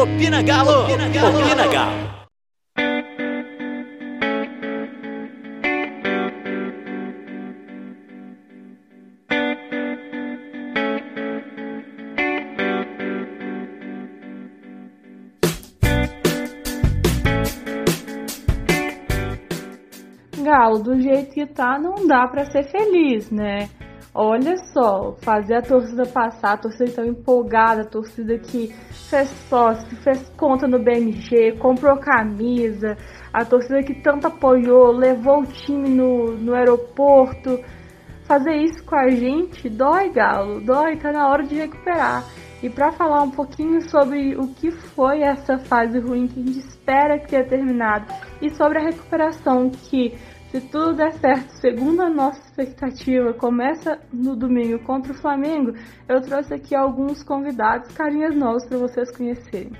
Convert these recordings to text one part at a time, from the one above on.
Opina Galo! Opina Galo! Opina Galo! Galo, do jeito que tá, não dá para ser feliz, né? Olha só, fazer a torcida passar, a torcida tão empolgada, a torcida que fez sócio, que fez conta no BMG, comprou camisa, a torcida que tanto apoiou, levou o time no, no aeroporto. Fazer isso com a gente dói, Galo, dói, tá na hora de recuperar. E para falar um pouquinho sobre o que foi essa fase ruim que a gente espera que tenha terminado e sobre a recuperação que se tudo der certo, segundo a nossa expectativa, começa no domingo contra o Flamengo, eu trouxe aqui alguns convidados, carinhas novos para vocês conhecerem.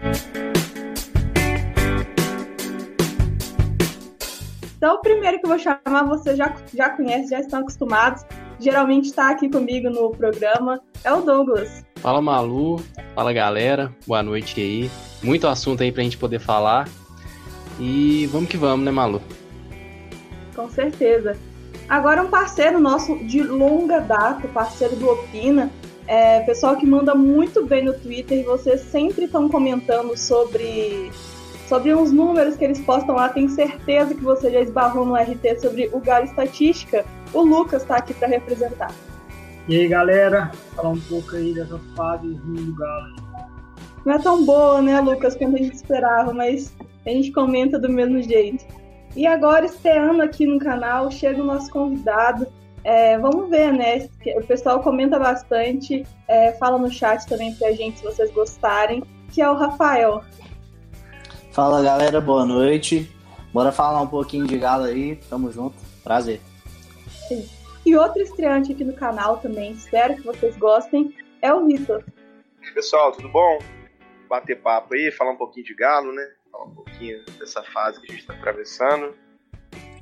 Então, o primeiro que eu vou chamar, vocês já, já conhecem, já estão acostumados. Geralmente está aqui comigo no programa, é o Douglas. Fala Malu, fala galera, boa noite aí. Muito assunto aí pra gente poder falar. E vamos que vamos, né, Malu? Com certeza. Agora, um parceiro nosso de longa data, parceiro do Opina, é, pessoal que manda muito bem no Twitter e vocês sempre estão comentando sobre, sobre uns números que eles postam lá. Tenho certeza que você já esbarrou no RT sobre o Galo Estatística. O Lucas está aqui para representar. E aí, galera, falar um pouco aí dessa fase do Galo. Não é tão boa, né, Lucas, quanto a gente esperava, mas a gente comenta do mesmo jeito. E agora, estreando aqui no canal, chega o nosso convidado. É, vamos ver, né? O pessoal comenta bastante, é, fala no chat também pra gente se vocês gostarem, que é o Rafael. Fala galera, boa noite. Bora falar um pouquinho de galo aí, tamo junto, prazer. E outro estreante aqui no canal também, espero que vocês gostem, é o Vitor. Pessoal, tudo bom? Bater papo aí, falar um pouquinho de galo, né? falar um pouquinho dessa fase que a gente está atravessando,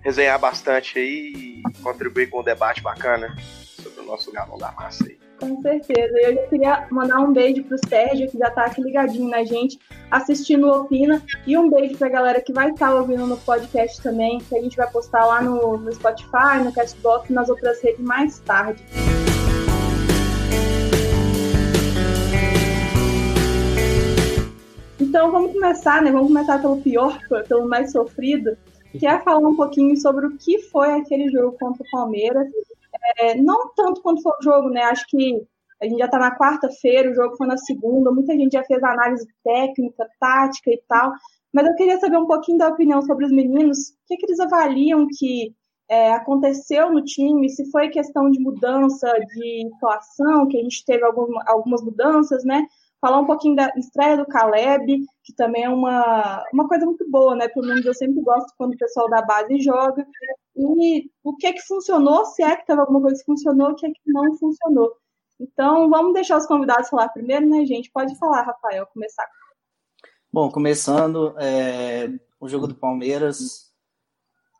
resenhar bastante aí e contribuir com um debate bacana sobre o nosso galão da massa aí. Com certeza. Eu já queria mandar um beijo pro Sérgio, que já tá aqui ligadinho na gente, assistindo o Opina. E um beijo pra galera que vai estar tá ouvindo no podcast também, que a gente vai postar lá no, no Spotify, no Castbox e nas outras redes mais tarde. Então vamos começar, né? Vamos começar pelo pior, pelo mais sofrido, que é falar um pouquinho sobre o que foi aquele jogo contra o Palmeiras. É, não tanto quanto foi o jogo, né? Acho que a gente já está na quarta-feira, o jogo foi na segunda, muita gente já fez análise técnica, tática e tal. Mas eu queria saber um pouquinho da opinião sobre os meninos, o que, que eles avaliam que é, aconteceu no time, se foi questão de mudança de situação, que a gente teve alguma, algumas mudanças, né? Falar um pouquinho da estreia do Caleb, que também é uma, uma coisa muito boa, né? Pelo menos eu sempre gosto quando o pessoal da base joga. E o que é que funcionou, se é que teve alguma coisa que funcionou, o que é que não funcionou. Então, vamos deixar os convidados falar primeiro, né, gente? Pode falar, Rafael, começar. Bom, começando, é, o jogo do Palmeiras.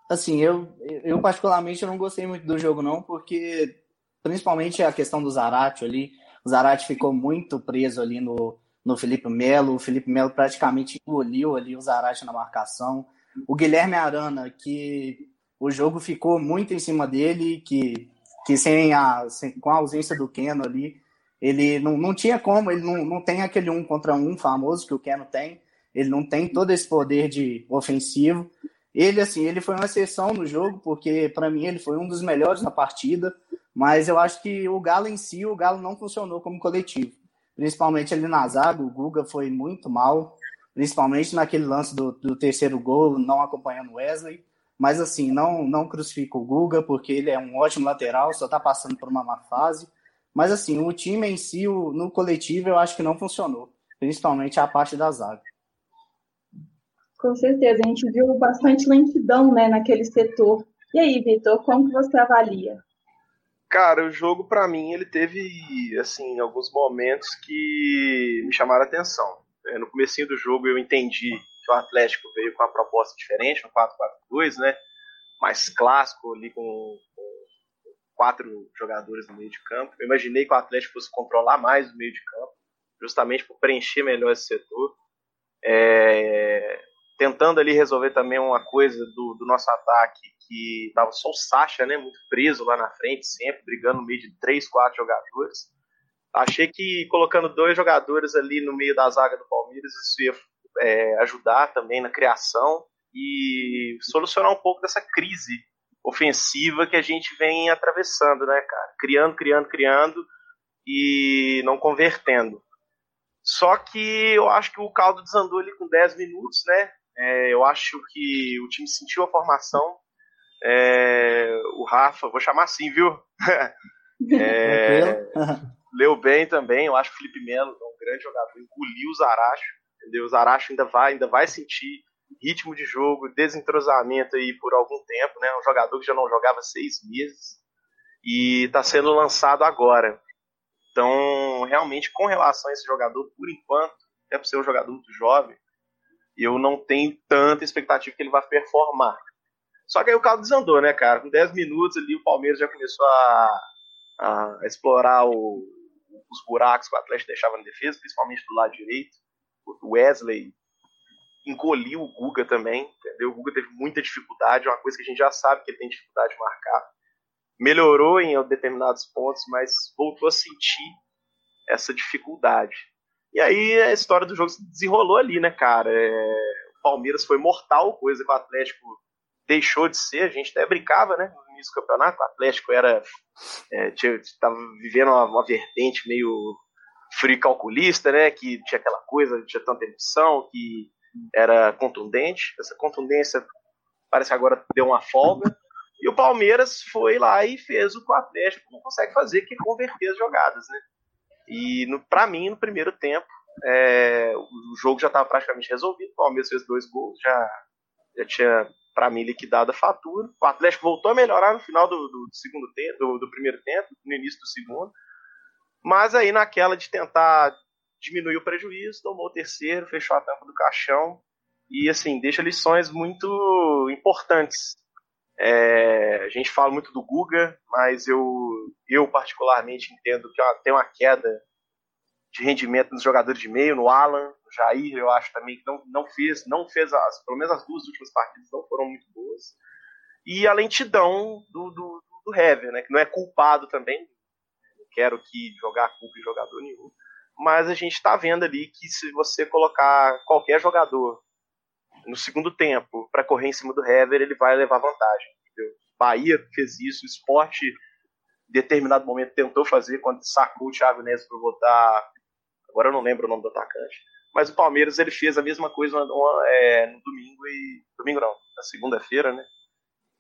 Assim, eu, eu particularmente não gostei muito do jogo, não, porque principalmente a questão do Zaratio ali o Zarate ficou muito preso ali no, no Felipe Melo. O Felipe Melo praticamente engoliu ali o Zarate na marcação. O Guilherme Arana, que o jogo ficou muito em cima dele, que, que sem a, sem, com a ausência do Keno ali, ele não, não tinha como, ele não, não tem aquele um contra um famoso que o Keno tem, ele não tem todo esse poder de ofensivo. Ele, assim, ele foi uma exceção no jogo, porque para mim ele foi um dos melhores na partida. Mas eu acho que o Galo em si, o Galo não funcionou como coletivo. Principalmente ali na zaga, o Guga foi muito mal, principalmente naquele lance do, do terceiro gol, não acompanhando o Wesley. Mas assim, não, não crucifico o Guga, porque ele é um ótimo lateral, só está passando por uma má fase. Mas assim, o time em si, o, no coletivo, eu acho que não funcionou. Principalmente a parte da zaga. Com certeza, a gente viu bastante lentidão né, naquele setor. E aí, Vitor, como que você avalia? Cara, o jogo para mim ele teve assim alguns momentos que me chamaram a atenção. É, no comecinho do jogo eu entendi que o Atlético veio com uma proposta diferente, um 4-4-2, né? Mais clássico ali com, com, quatro jogadores no meio de campo. Eu imaginei que o Atlético fosse controlar mais o meio de campo, justamente por preencher melhor esse setor. É, tentando ali resolver também uma coisa do, do nosso ataque que tava só o Sacha, né, muito preso lá na frente, sempre brigando no meio de três, quatro jogadores. Achei que colocando dois jogadores ali no meio da zaga do Palmeiras, isso ia é, ajudar também na criação e solucionar um pouco dessa crise ofensiva que a gente vem atravessando, né, cara? Criando, criando, criando e não convertendo. Só que eu acho que o caldo desandou ali com 10 minutos, né? É, eu acho que o time sentiu a formação. É, o Rafa, vou chamar assim, viu? é, leu bem também. Eu acho que o Felipe Melo é um grande jogador, engoliu o Zaracho. Entendeu? O Zaracho ainda vai, ainda vai sentir ritmo de jogo, desentrosamento aí por algum tempo, né? Um jogador que já não jogava seis meses e está sendo lançado agora. Então, realmente, com relação a esse jogador, por enquanto, é por ser um jogador muito jovem, eu não tenho tanta expectativa que ele vá performar. Só que aí o carro desandou, né, cara? Com 10 minutos ali, o Palmeiras já começou a, a explorar o, os buracos que o Atlético deixava na defesa, principalmente do lado direito. O Wesley engoliu o Guga também, entendeu? O Guga teve muita dificuldade, é uma coisa que a gente já sabe que ele tem dificuldade de marcar. Melhorou em determinados pontos, mas voltou a sentir essa dificuldade. E aí a história do jogo se desenrolou ali, né, cara? É... O Palmeiras foi mortal, coisa que o Atlético deixou de ser. A gente até brincava, né, no início do campeonato. O Atlético era. É, tinha, tava vivendo uma, uma vertente meio frio calculista, né? Que tinha aquela coisa, tinha tanta emoção, que era contundente. Essa contundência parece que agora deu uma folga. E o Palmeiras foi lá e fez o que o Atlético não consegue fazer, que é converter as jogadas, né? E para mim, no primeiro tempo, é, o jogo já estava praticamente resolvido. O Palmeiras fez dois gols, já, já tinha, para mim, liquidado a fatura. O Atlético voltou a melhorar no final do, do segundo tempo, do, do, primeiro tempo, no início do segundo. Mas aí, naquela de tentar diminuiu o prejuízo, tomou o terceiro, fechou a tampa do caixão e assim deixa lições muito importantes. É, a gente fala muito do Guga, mas eu, eu particularmente entendo que tem uma queda de rendimento nos jogadores de meio, no Alan, no Jair, eu acho também que não, não fez, não fez as, pelo menos as duas últimas partidas não foram muito boas. E a lentidão do, do, do Hever, né, que não é culpado também, não quero que jogar culpa em jogador nenhum, mas a gente está vendo ali que se você colocar qualquer jogador no segundo tempo para correr em cima do Hever, ele vai levar vantagem. Entendeu? Bahia fez isso, o esporte em determinado momento tentou fazer quando sacou o Thiago Neves para botar. Agora eu não lembro o nome do atacante. Mas o Palmeiras ele fez a mesma coisa é, no domingo e. Domingo não, na segunda-feira, né?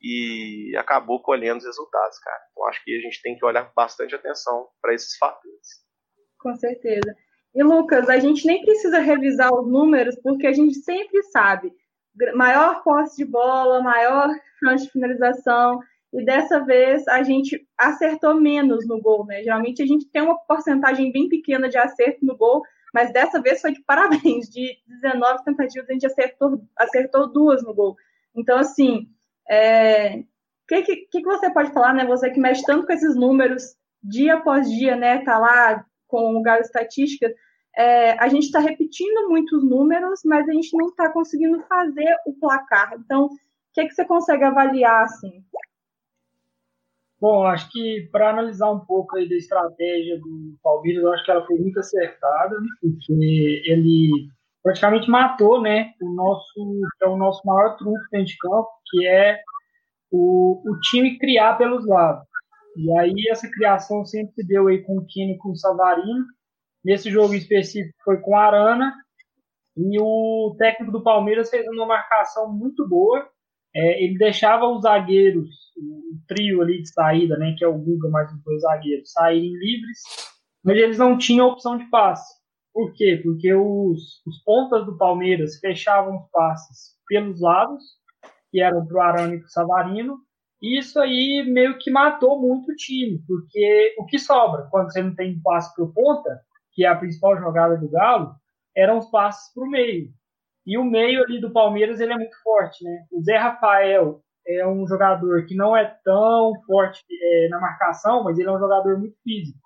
E acabou colhendo os resultados, cara. Então acho que a gente tem que olhar bastante atenção para esses fatores. Com certeza. E Lucas, a gente nem precisa revisar os números, porque a gente sempre sabe maior posse de bola, maior chance de finalização, e dessa vez a gente acertou menos no gol, né? Geralmente a gente tem uma porcentagem bem pequena de acerto no gol, mas dessa vez foi de parabéns, de 19 tentativas a gente acertou, acertou duas no gol. Então, assim, o é... que, que, que você pode falar, né? Você que mexe tanto com esses números dia após dia, né? Tá lá com o Galo Estatística, é, a gente está repetindo muitos números, mas a gente não está conseguindo fazer o placar. Então, o que, é que você consegue avaliar assim? Bom, acho que para analisar um pouco aí da estratégia do Palmeiras, eu acho que ela foi muito acertada, porque ele praticamente matou, né, o nosso é o nosso maior trunfo dentro de campo, que é o, o time criar pelos lados. E aí essa criação sempre se deu aí com o Kine com o Savarino. Nesse jogo específico foi com a Arana. E o técnico do Palmeiras fez uma marcação muito boa. É, ele deixava os zagueiros, o trio ali de saída, né, que é o Guga mais os dois zagueiros, saírem livres, mas eles não tinham opção de passe. Por quê? Porque os, os pontas do Palmeiras fechavam os passes pelos lados, que eram para o Arana e para o Savarino, isso aí meio que matou muito o time, porque o que sobra quando você não tem passe para ponta, que é a principal jogada do Galo, eram os passes para o meio. E o meio ali do Palmeiras ele é muito forte, né? O Zé Rafael é um jogador que não é tão forte é, na marcação, mas ele é um jogador muito físico.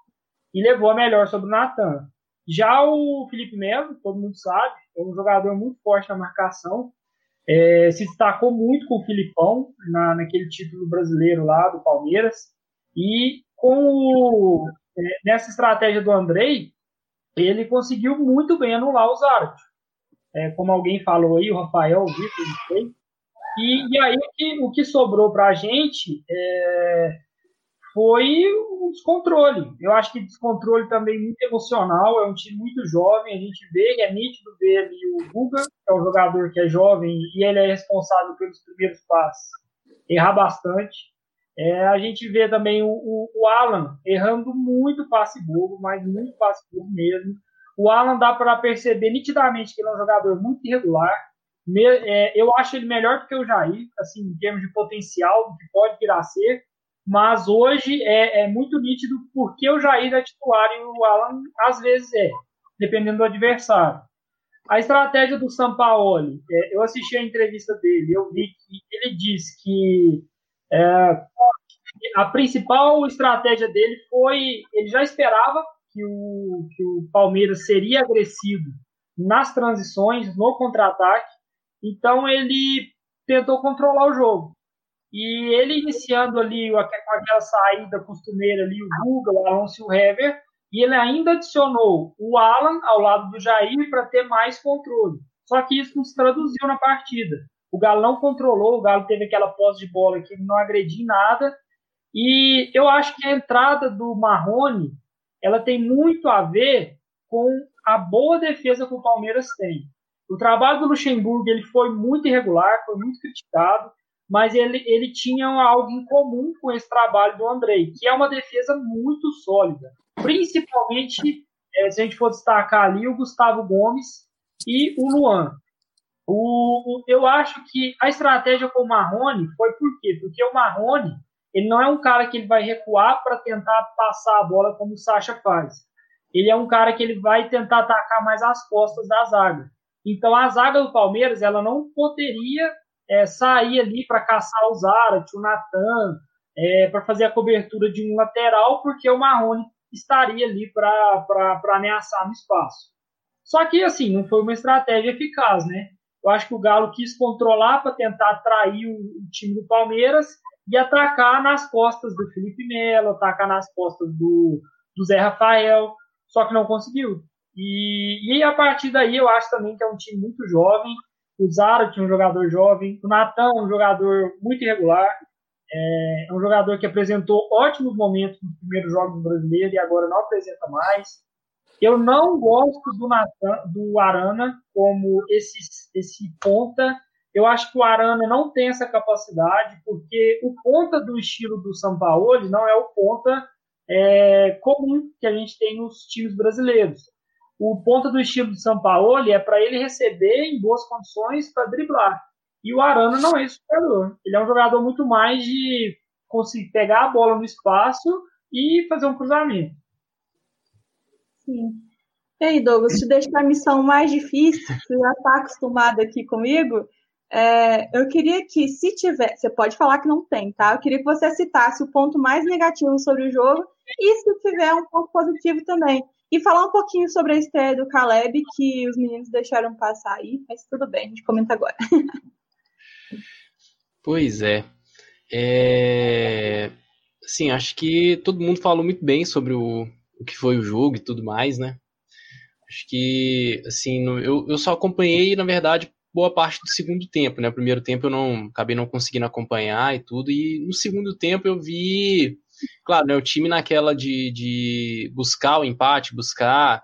E levou a melhor sobre o Natan. Já o Felipe Melo, todo mundo sabe, é um jogador muito forte na marcação. É, se destacou muito com o Filipão na, naquele título brasileiro lá do Palmeiras. E com o, é, nessa estratégia do Andrei, ele conseguiu muito bem anular os árbitros. É, como alguém falou aí, o Rafael, o Vitor, não sei. E, e aí o que, o que sobrou para a gente é, foi um descontrole. Eu acho que descontrole também muito emocional, é um time muito jovem, a gente vê, é nítido ver ali o Guga, que é um jogador que é jovem e ele é responsável pelos primeiros passos, errar bastante. É, a gente vê também o, o, o, Alan errando muito passe bobo, mas muito passe bobo mesmo. O Alan dá para perceber nitidamente que ele é um jogador muito irregular. Me, é, eu acho ele melhor do que o Jair, assim, em termos de potencial, do que pode vir a ser mas hoje é, é muito nítido porque o Jair é titular e o Alan às vezes é, dependendo do adversário. A estratégia do Sampaoli, é, eu assisti a entrevista dele, eu vi que ele disse que é, a principal estratégia dele foi, ele já esperava que o, que o Palmeiras seria agressivo nas transições, no contra-ataque, então ele tentou controlar o jogo. E ele iniciando ali com aquela saída costumeira ali, o Guga, o Alonso e o Hever, e ele ainda adicionou o Alan ao lado do Jair para ter mais controle. Só que isso não se traduziu na partida. O Galo não controlou, o Galo teve aquela posse de bola que não agredia em nada. E eu acho que a entrada do Marrone, ela tem muito a ver com a boa defesa que o Palmeiras tem. O trabalho do Luxemburgo ele foi muito irregular, foi muito criticado mas ele, ele tinha algo em comum com esse trabalho do Andrei, que é uma defesa muito sólida. Principalmente, é, se a gente for destacar ali, o Gustavo Gomes e o Luan. O, o, eu acho que a estratégia com o Marrone foi por quê? Porque o Marrone ele não é um cara que ele vai recuar para tentar passar a bola como o Sacha faz. Ele é um cara que ele vai tentar atacar mais as costas da zaga. Então a zaga do Palmeiras ela não poderia é, sair ali para caçar o Zarat, o Natan, é, para fazer a cobertura de um lateral, porque o Marrone estaria ali para ameaçar no espaço. Só que, assim, não foi uma estratégia eficaz, né? Eu acho que o Galo quis controlar para tentar atrair o, o, time do Palmeiras e atacar nas costas do Felipe Melo, atacar nas costas do, do Zé Rafael, só que não conseguiu. E, e a partir daí eu acho também que é um time muito jovem, o Zara tinha um jogador jovem. O Natan, um jogador muito irregular. É, é um jogador que apresentou ótimos momentos nos primeiros jogos brasileiros e agora não apresenta mais. Eu não gosto do, Nathan, do Arana como esse, esse ponta. Eu acho que o Arana não tem essa capacidade, porque o ponta do estilo do Sampaoli não é o ponta é, comum que a gente tem nos times brasileiros o ponta do estilo de São Paulo é para ele receber em boas condições para driblar. E o Arana não é esse jogador. Ele é um jogador muito mais de conseguir pegar a bola no espaço e fazer um cruzamento. Sim. E aí, Douglas, te deixar a missão mais difícil, você já está acostumado aqui comigo. É, eu queria que, se tiver, você pode falar que não tem, tá? Eu queria que você citasse o ponto mais negativo sobre o jogo e, se tiver, um ponto positivo também. E falar um pouquinho sobre a estreia do Caleb, que os meninos deixaram passar aí, mas tudo bem, a gente comenta agora. pois é. é. Sim, acho que todo mundo falou muito bem sobre o, o que foi o jogo e tudo mais, né? Acho que, assim, eu, eu só acompanhei, na verdade, boa parte do segundo tempo, né? O primeiro tempo eu não acabei não conseguindo acompanhar e tudo, e no segundo tempo eu vi Claro, né, o time naquela de, de buscar o empate, buscar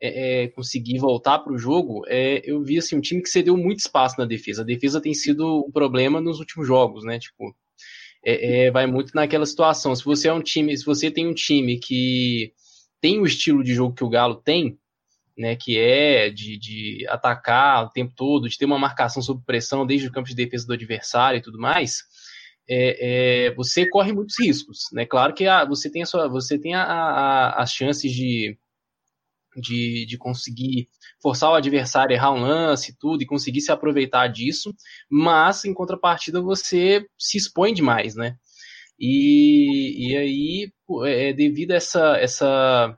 é, é, conseguir voltar para o jogo, é, eu vi assim, um time que cedeu muito espaço na defesa. A defesa tem sido um problema nos últimos jogos, né? Tipo, é, é, vai muito naquela situação. Se você é um time, se você tem um time que tem o estilo de jogo que o Galo tem, né, que é de, de atacar o tempo todo, de ter uma marcação sob pressão desde o campo de defesa do adversário e tudo mais, é, é, você corre muitos riscos, né? Claro que a, você tem, a sua, você tem a, a, as chances de, de, de conseguir forçar o adversário a errar um lance e tudo, e conseguir se aproveitar disso, mas em contrapartida você se expõe demais, né? E, e aí, é, devido a essa, essa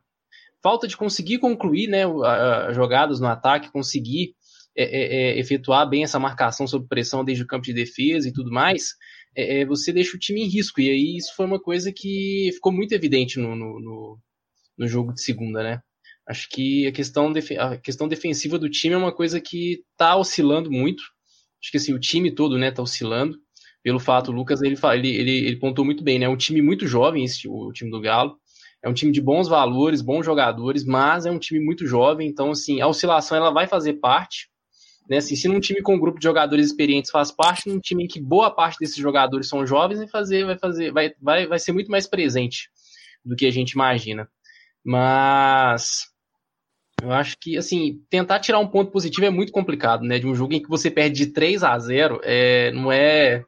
falta de conseguir concluir né, jogadas no ataque, conseguir é, é, é, efetuar bem essa marcação sob pressão desde o campo de defesa e tudo mais, é, é, você deixa o time em risco. E aí isso foi uma coisa que ficou muito evidente no, no, no, no jogo de segunda, né? Acho que a questão, a questão defensiva do time é uma coisa que está oscilando muito. Acho que assim, o time todo né, tá oscilando. Pelo fato, o Lucas ele, ele, ele, ele pontou muito bem, né? É um time muito jovem, esse, o time do Galo. É um time de bons valores, bons jogadores, mas é um time muito jovem. Então, assim, a oscilação ela vai fazer parte. Né? Assim, se num time com um grupo de jogadores experientes faz parte, num time em que boa parte desses jogadores são jovens, vai fazer, vai fazer, vai, vai, vai ser muito mais presente do que a gente imagina. Mas eu acho que, assim, tentar tirar um ponto positivo é muito complicado, né? De um jogo em que você perde de 3 a 0 é, não é.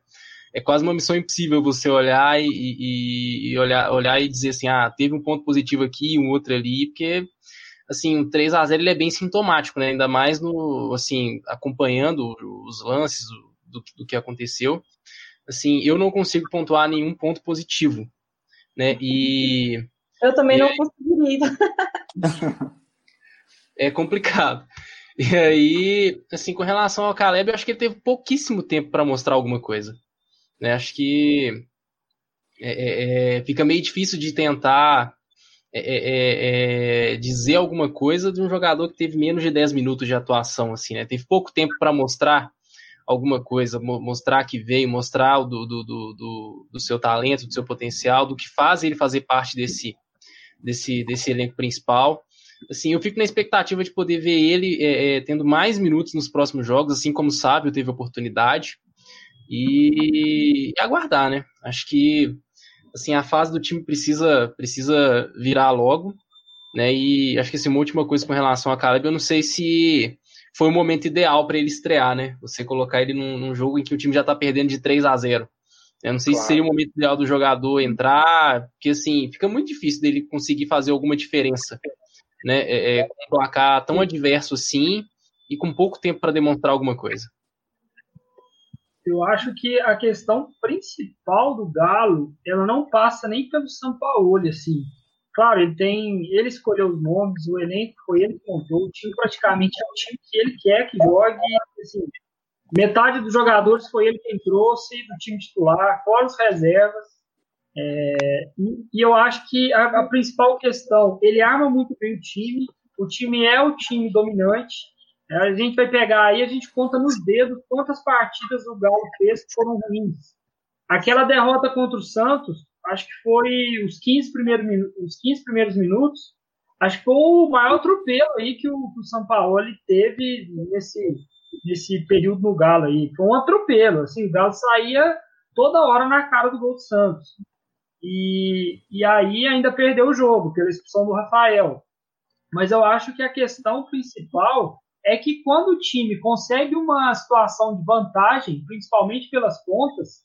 É quase uma missão impossível você olhar e, e, e olhar, olhar e dizer assim, ah, teve um ponto positivo aqui, um outro ali, porque assim, o 3 a 0 ele é bem sintomático, né? Ainda mais no, assim, acompanhando os lances do, do, que aconteceu. Assim, eu não consigo pontuar nenhum ponto positivo, né? E eu também e não conseguiria. é complicado. E aí, assim, com relação ao Caleb, eu acho que ele teve pouquíssimo tempo para mostrar alguma coisa. Né? Acho que é, é, é, fica meio difícil de tentar é, é, é, dizer alguma coisa de um jogador que teve menos de 10 minutos de atuação, assim, né? Teve pouco tempo para mostrar alguma coisa, mostrar que veio, mostrar do, do, do, do, seu talento, do seu potencial, do que faz ele fazer parte desse, desse, desse elenco principal assim, eu fico na expectativa de poder ver ele é, é, tendo mais minutos nos próximos jogos, assim como o Sábio teve oportunidade. E, e, aguardar, né? Acho que assim, a fase do time precisa, precisa virar logo. Né? E acho que assim, uma última coisa com relação a Caleb, eu não sei se foi o momento ideal para ele estrear, né? Você colocar ele num, num, jogo em que o time já está perdendo de 3 a 0 eu não sei claro. se seria o momento ideal do jogador entrar, porque assim, fica muito difícil dele conseguir fazer alguma diferença né, é, é, com um placar tão adverso assim e com pouco tempo para demonstrar alguma coisa? Eu acho que a questão principal do Galo, ela não passa nem pelo São Paulo, assim. Claro, ele tem, ele escolheu os nomes, o elenco foi ele que montou, o time praticamente é o time que ele quer que jogue, assim, metade dos jogadores foi ele quem trouxe do time titular, fora os reservas. É, e, e, eu acho que a, a, principal questão, ele arma muito bem o time, o time é o time dominante. É, a gente vai pegar aí, a gente conta nos dedos quantas partidas o Galo fez que foram ruins. Aquela derrota contra o Santos, acho que foi os 15 primeiros, os 15 primeiros minutos, acho que foi o maior atropelo aí que o, que o São Paulo teve nesse, nesse período no Galo aí. Foi um atropelo, assim, o Galo saía toda hora na cara do gol do Santos. E, e aí ainda perdeu o jogo pela expulsão do Rafael. Mas eu acho que a questão principal é que quando o time consegue uma situação de vantagem, principalmente pelas pontas,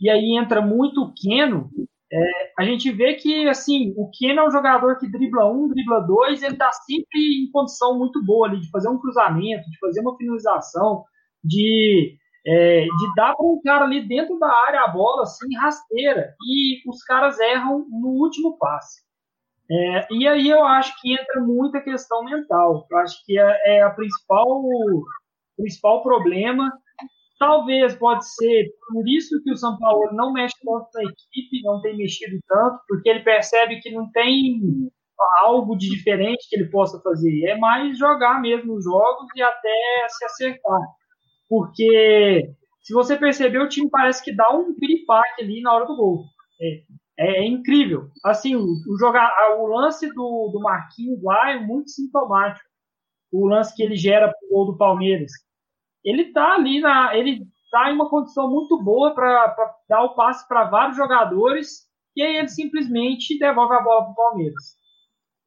e aí entra muito o Keno, é, a gente vê que assim o Keno é um jogador que dribla um, dribla dois, ele está sempre em condição muito boa ali de fazer um cruzamento, de fazer uma finalização, de é, de dar para um cara ali dentro da área a bola, assim, rasteira, e os caras erram no último passe. É, e aí eu acho que entra muita questão mental. Eu acho que é, é a principal, principal problema. Talvez pode ser por isso que o São Paulo não mexe tanto na equipe, não tem mexido tanto, porque ele percebe que não tem algo de diferente que ele possa fazer. É mais jogar mesmo os jogos e até se acertar porque se você perceber, o time parece que dá um piripaque ali na hora do gol. É, é, é incrível. Assim, o, o, jogar, o lance do, do Marquinhos lá é muito sintomático. O lance que ele gera pro gol do Palmeiras. Ele tá ali na. Ele tá em uma condição muito boa para dar o passe para vários jogadores e aí ele simplesmente devolve a bola pro Palmeiras.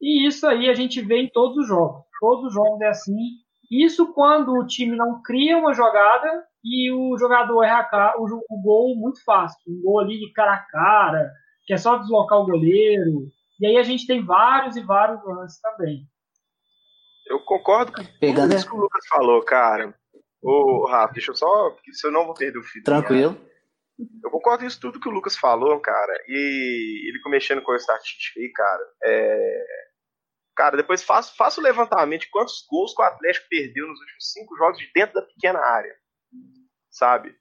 E isso aí a gente vê em todos os jogos. Todos os jogos é assim. Isso quando o time não cria uma jogada e o jogador erra o, gol muito fácil. Um gol ali de cara a cara, que é só deslocar o goleiro. E aí a gente tem vários e vários lances também. Eu concordo com tudo isso que o Lucas falou, cara. Ô, Rafa, deixa eu só. Se eu não vou perder o fio. Tranquilo. Eu concordo com isso tudo que o Lucas falou, cara. E ele mexendo com a estatística aí, cara. É... cara, depois faço, faço o levantamento de quantos gols que o Atlético perdeu nos últimos cinco jogos de dentro da pequena área, sabe?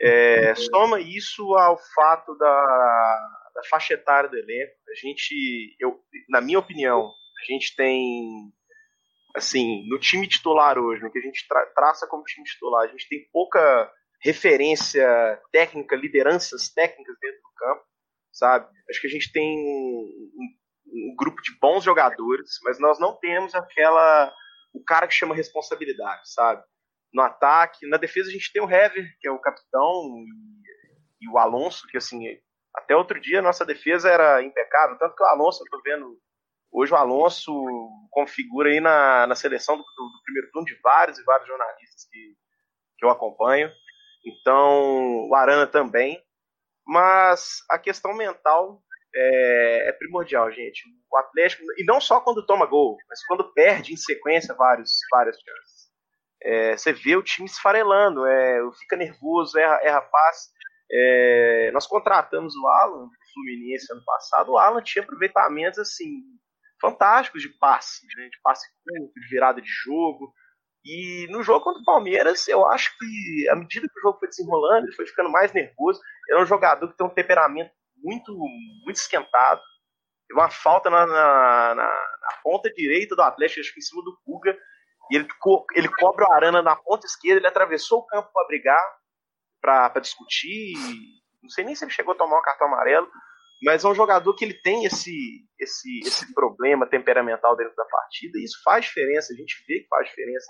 É, soma isso ao fato da, da faixa etária do elenco. A gente, eu, na minha opinião, a gente tem, assim, no time titular hoje, no que a gente tra traça como time titular, a gente tem pouca referência técnica, lideranças técnicas dentro do campo, sabe? Acho que a gente tem um, um grupo de bons jogadores, mas nós não temos aquela o cara que chama responsabilidade, sabe? No ataque, na defesa a gente tem o Hever, que é o capitão, e, e o Alonso, que assim, até outro dia nossa defesa era impecável, tanto que o Alonso, eu tô vendo hoje o Alonso configura aí na, na seleção do, do, primeiro turno de vários e vários jornalistas que, que eu acompanho. Então, o Arana também. Mas a questão mental é, é, primordial, gente. O Atlético, e não só quando toma gol, mas quando perde em sequência vários, várias chances. É, você vê o time esfarelando, é, fica nervoso, erra, erra passe. É, nós contratamos o Alan, do Fluminense, ano passado. O Alan tinha aproveitamentos assim fantásticos de passe, né, de passe curto, de virada de jogo. E no jogo contra o Palmeiras, eu acho que à medida que o jogo foi desenrolando, ele foi ficando mais nervoso. Ele é um jogador que tem um temperamento muito, muito esquentado. Teve uma falta na, na, na, na ponta direita do Atlético, acho que em cima do Puga. E ele, ele cobre o Arana na ponta esquerda, ele atravessou o campo para brigar, para discutir. Não sei nem se ele chegou a tomar um cartão amarelo, mas é um jogador que ele tem esse, esse, esse problema temperamental dentro da partida, e isso faz diferença, a gente vê que faz diferença.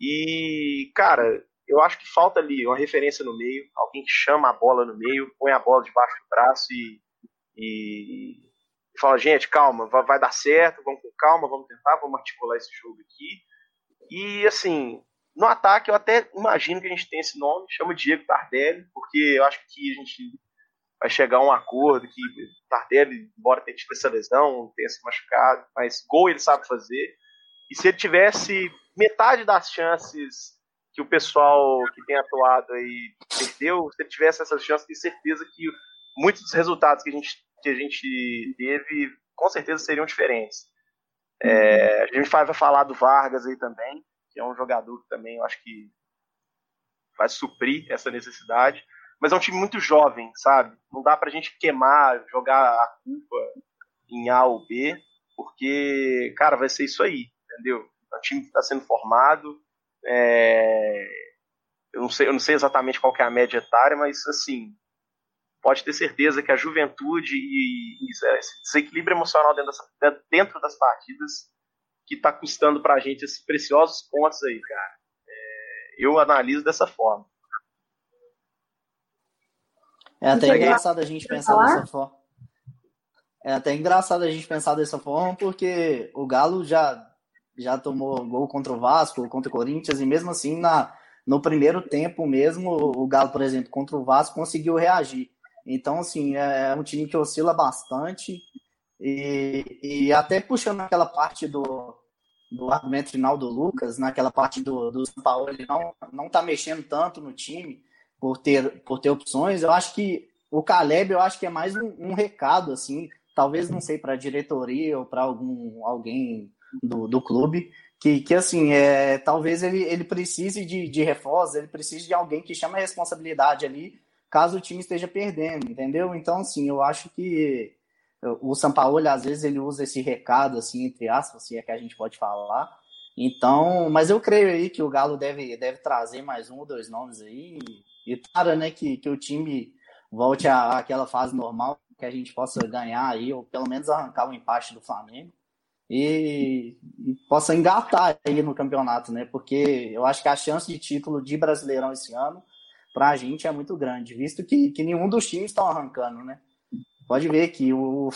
E, cara, eu acho que falta ali uma referência no meio, alguém que chama a bola no meio, põe a bola debaixo do braço e, e, e fala, gente, calma, vai, vai, dar certo, vamos com calma, vamos tentar, vamos articular esse jogo aqui. E assim, no ataque eu até imagino que a gente tem esse nome, chama Diego Tardelli, porque eu acho que a gente vai chegar a um acordo que Tardelli, embora tenha tido essa lesão, tenha se machucado, mas gol ele sabe fazer. E se ele tivesse metade das chances que o pessoal que tem atuado aí perdeu, se ele tivesse essas chances, tenho certeza que muitos dos resultados que a gente, que a gente teve, com certeza seriam diferentes. É, a gente vai falar do Vargas aí também, que é um jogador que também eu acho que vai suprir essa necessidade. Mas é um time muito jovem, sabe? Não dá pra gente queimar, jogar a culpa em A ou B, porque, cara, vai ser isso aí, entendeu? o time que está sendo formado. É, eu, não sei, eu não sei exatamente qual é a média etária, mas assim, pode ter certeza que a juventude e, e esse desequilíbrio emocional dentro dentro das partidas que está custando para a gente esses preciosos pontos aí, cara. É, eu analiso dessa forma. É até engraçado a gente pensar dessa forma. É até engraçado a gente pensar dessa forma, porque o Galo já já tomou gol contra o Vasco, contra o Corinthians, e mesmo assim, na, no primeiro tempo mesmo, o Galo, por exemplo, contra o Vasco, conseguiu reagir. Então, assim, é, é um time que oscila bastante, e, e até puxando aquela parte do, do argumento final do Lucas, naquela parte do, do São Paulo, ele não, não tá mexendo tanto no time por ter, por ter opções, eu acho que o Caleb, eu acho que é mais um, um recado, assim, talvez, não sei, para a diretoria ou para algum alguém do, do clube, que, que assim, é, talvez ele, ele precise de, de reforço, ele precise de alguém que chame a responsabilidade ali, caso o time esteja perdendo, entendeu? Então, assim, eu acho que o Sampaoli, às vezes, ele usa esse recado, assim, entre aspas, se é que a gente pode falar. Então, mas eu creio aí que o Galo deve, deve trazer mais um ou dois nomes aí, e para, né, que, que o time volte à, àquela fase normal, que a gente possa ganhar aí, ou pelo menos arrancar o empate do Flamengo e, e, possa engatar aí no campeonato, né? Porque eu acho que a chance de título de Brasileirão esse ano para a gente é muito grande, visto que, que nenhum dos times estão arrancando, né? Pode ver que o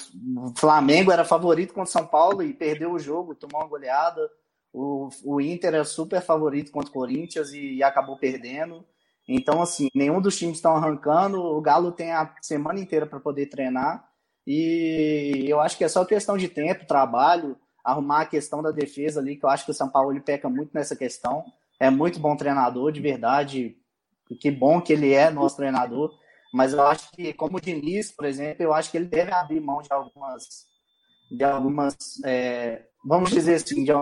Flamengo era favorito contra o São Paulo e perdeu o jogo, tomou uma goleada. O, o Inter é super favorito contra o Corinthians e, e acabou perdendo. Então, assim, nenhum dos times estão arrancando. O Galo tem a semana inteira para poder treinar. E eu acho que é só questão de tempo, trabalho, arrumar a questão da defesa ali, que eu acho que o São Paulo ele peca muito nessa questão. É muito bom treinador, de verdade. Que bom que ele é nosso treinador. Mas eu acho que, como o Diniz, por exemplo, eu acho que ele deve abrir mão de algumas, de algumas é, vamos dizer assim, de,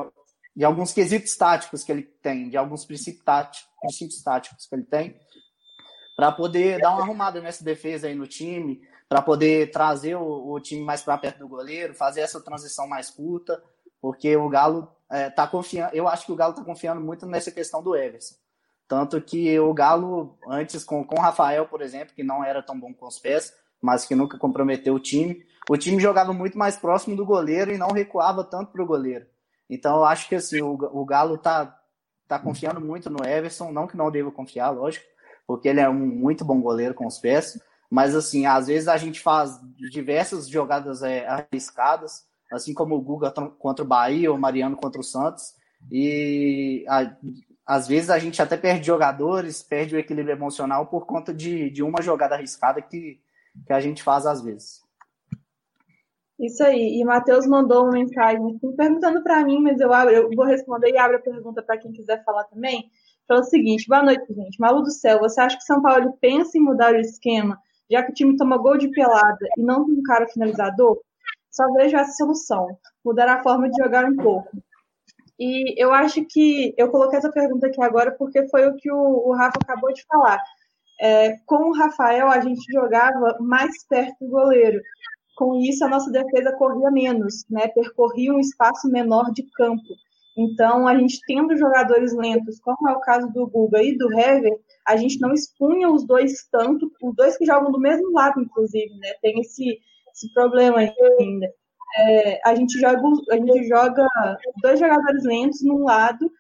de alguns quesitos táticos que ele tem, de alguns princípios táticos, que ele tem, para poder dar uma arrumada nessa defesa aí no time, para poder trazer o, o, time mais para perto do goleiro, fazer essa transição mais curta, porque o Galo é, tá confiando, eu acho que o Galo está confiando muito nessa questão do Everson. Tanto que o Galo, antes com, com o Rafael, por exemplo, que não era tão bom com os pés, mas que nunca comprometeu o time, o time jogava muito mais próximo do goleiro e não recuava tanto para o goleiro. Então eu acho que assim, o, o Galo tá, tá confiando muito no Everson, não que não deva confiar, lógico, porque ele é um muito bom goleiro com os pés. Mas, assim, às vezes a gente faz diversas jogadas é, arriscadas, assim como o Guga contra o Bahia, ou o Mariano contra o Santos. E a, às vezes a gente até perde jogadores, perde o equilíbrio emocional por conta de, de uma jogada arriscada que, que a gente faz às vezes. Isso aí. E Matheus mandou uma mensagem assim, perguntando para mim, mas eu, abro, eu vou responder e abro a pergunta para quem quiser falar também falou o seguinte: boa noite, gente. Malu do céu, você acha que São Paulo pensa em mudar o esquema, já que o time toma gol de pelada e não tem um cara finalizador? Só vejo essa solução: mudar a forma de jogar um pouco. E eu acho que eu coloquei essa pergunta aqui agora porque foi o que o, o Rafa acabou de falar. É, com o Rafael, a gente jogava mais perto do goleiro. Com isso, a nossa defesa corria menos, né? percorria um espaço menor de campo. Então, a gente tendo jogadores lentos, como é o caso do Guga e do Hever, a gente não expunha os dois tanto, os dois que jogam do mesmo lado, inclusive, né? Tem esse, esse problema ainda. É, a, gente joga, a gente joga dois jogadores lentos num lado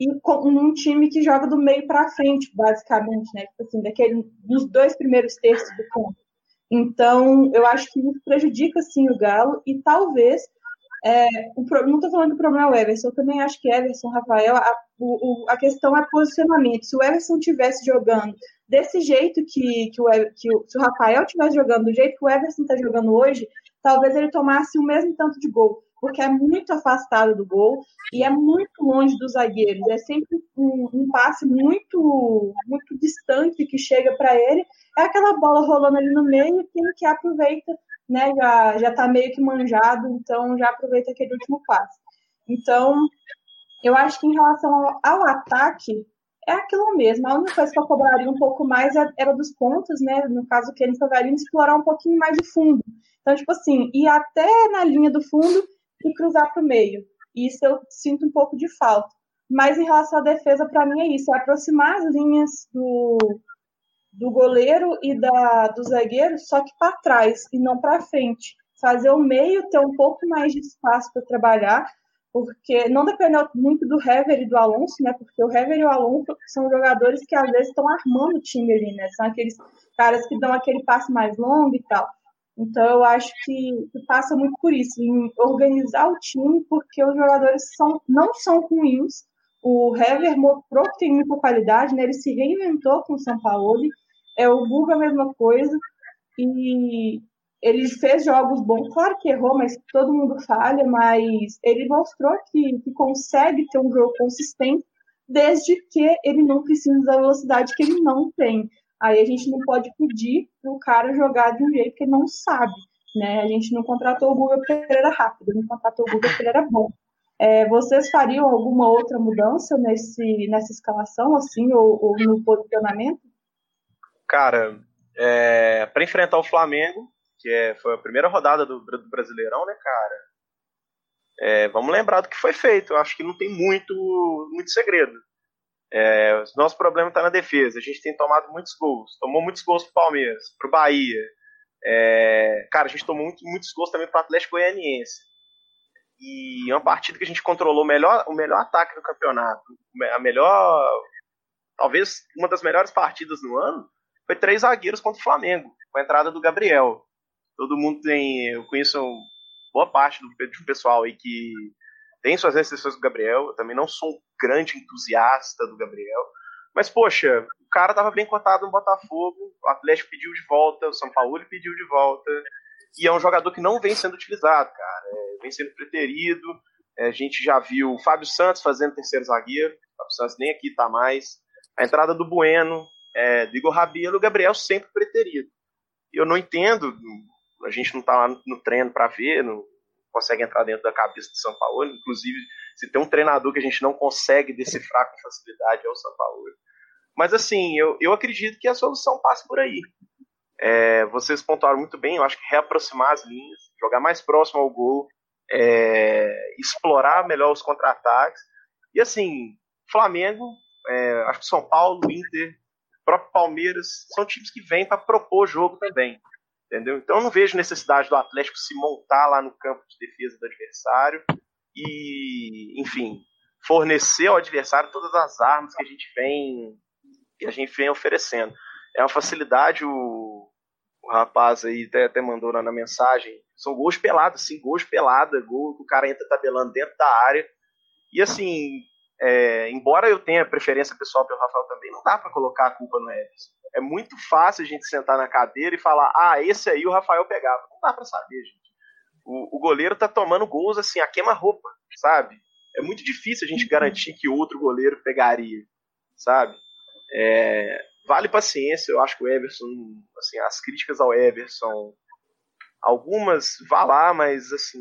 e com um time que joga do meio para frente, basicamente, né? Tipo assim, daquele, dois primeiros terços do campo. Então, eu acho que isso prejudica, sim, o Galo e talvez é, o, não estou falando do problema é o Everson, eu também acho que Everson, Rafael, a, o, a questão é posicionamento. Se o Everson tivesse jogando desse jeito que, que, o, que o, se o Rafael estivesse jogando do jeito que o Everson está jogando hoje, talvez ele tomasse o mesmo tanto de gol, porque é muito afastado do gol e é muito longe dos zagueiros. É sempre um, um passe muito, muito distante que chega para ele. É aquela bola rolando ali no meio e quem que aproveita né, já já está meio que manjado, então já aproveita aquele último passe. Então, eu acho que em relação ao, ao, ataque, é aquilo mesmo. A única coisa que eu cobraria um pouco mais é, era dos pontos, né? No caso que eles deveriam explorar um pouquinho mais de fundo. Então, tipo assim, ir até na linha do fundo e cruzar para o meio. Isso eu sinto um pouco de falta. Mas em relação à defesa, para mim é isso: é aproximar as linhas do, do goleiro e da, do zagueiro, só que para trás e não para frente. Fazer o meio ter um pouco mais de espaço para trabalhar, porque não depende muito do Hever e do Alonso, né? Porque o Hever e o Alonso são jogadores que às vezes estão armando o time ali, né? São aqueles caras que dão aquele passe mais longo e tal. Então eu acho que, que passa muito por isso, em organizar o time, porque os jogadores são, não são ruins. O Hever mostrou que tem muita qualidade, né? Ele se reinventou com o São Paulo é o Guga a mesma coisa. E ele fez jogos bons, claro que errou, mas todo mundo falha, mas ele mostrou que, que consegue ter um jogo consistente desde que ele não precisa da velocidade que ele não tem. Aí a gente não pode pedir para o cara jogar de um jeito que ele não sabe. Né? A gente não contratou o Guga porque ele era rápido, não contratou o Guga porque ele era bom. É, vocês fariam alguma outra mudança nesse, nessa escalação, assim, ou, ou no posicionamento? Cara, é, para enfrentar o Flamengo, que é, foi a primeira rodada do, do Brasileirão, né, cara? É, vamos lembrar do que foi feito. Eu acho que não tem muito, muito segredo. É, o nosso problema está na defesa. A gente tem tomado muitos gols. Tomou muitos gols pro Palmeiras, pro Bahia. É, cara, a gente tomou muito, muitos gols também pro Atlético Goianiense. E é uma partida que a gente controlou o melhor, o melhor ataque do campeonato. A melhor. Talvez uma das melhores partidas do ano foi três zagueiros contra o Flamengo, com a entrada do Gabriel. Todo mundo tem. Eu conheço boa parte do, do pessoal aí que tem suas restrições do Gabriel. Eu também não sou um grande entusiasta do Gabriel. Mas, poxa, o cara tava bem cotado no Botafogo, o Atlético pediu de volta, o São Paulo pediu de volta. E é um jogador que não vem sendo utilizado, cara. É, vem sendo preterido. É, a gente já viu o Fábio Santos fazendo terceiro zagueiro. O Fábio Santos nem aqui tá mais. A entrada do Bueno, é, do Igor Rabelo, o Gabriel sempre preterido. Eu não entendo, a gente não está lá no treino para ver, no, consegue entrar dentro da cabeça do São Paulo. Inclusive, se tem um treinador que a gente não consegue decifrar com facilidade é o São Paulo. Mas assim, eu, eu acredito que a solução passa por aí. É, vocês pontuaram muito bem, eu acho que reaproximar as linhas, jogar mais próximo ao gol, é, explorar melhor os contra-ataques. E assim, Flamengo, é, acho que São Paulo, Inter, próprio Palmeiras, são times que vêm para propor jogo também. Entendeu? Então eu não vejo necessidade do Atlético se montar lá no campo de defesa do adversário e, enfim, fornecer ao adversário todas as armas que a gente vem que a gente vem oferecendo. É uma facilidade, o, o rapaz aí até, até mandou na, na, mensagem, são gols pelados, sim, gols pelada, gol que o cara entra tabelando dentro da área. E assim, é, embora eu tenha preferência pessoal pelo Rafael também, não dá para colocar a culpa no Everson. É muito fácil a gente sentar na cadeira e falar, ah, esse aí o Rafael pegava. Não dá para saber, gente. O, o, goleiro tá tomando gols assim, a queima-roupa, sabe? É muito difícil a gente garantir que outro goleiro pegaria, sabe? É, vale paciência, eu acho que o Everson, assim, as críticas ao Everson, algumas vá lá, mas assim,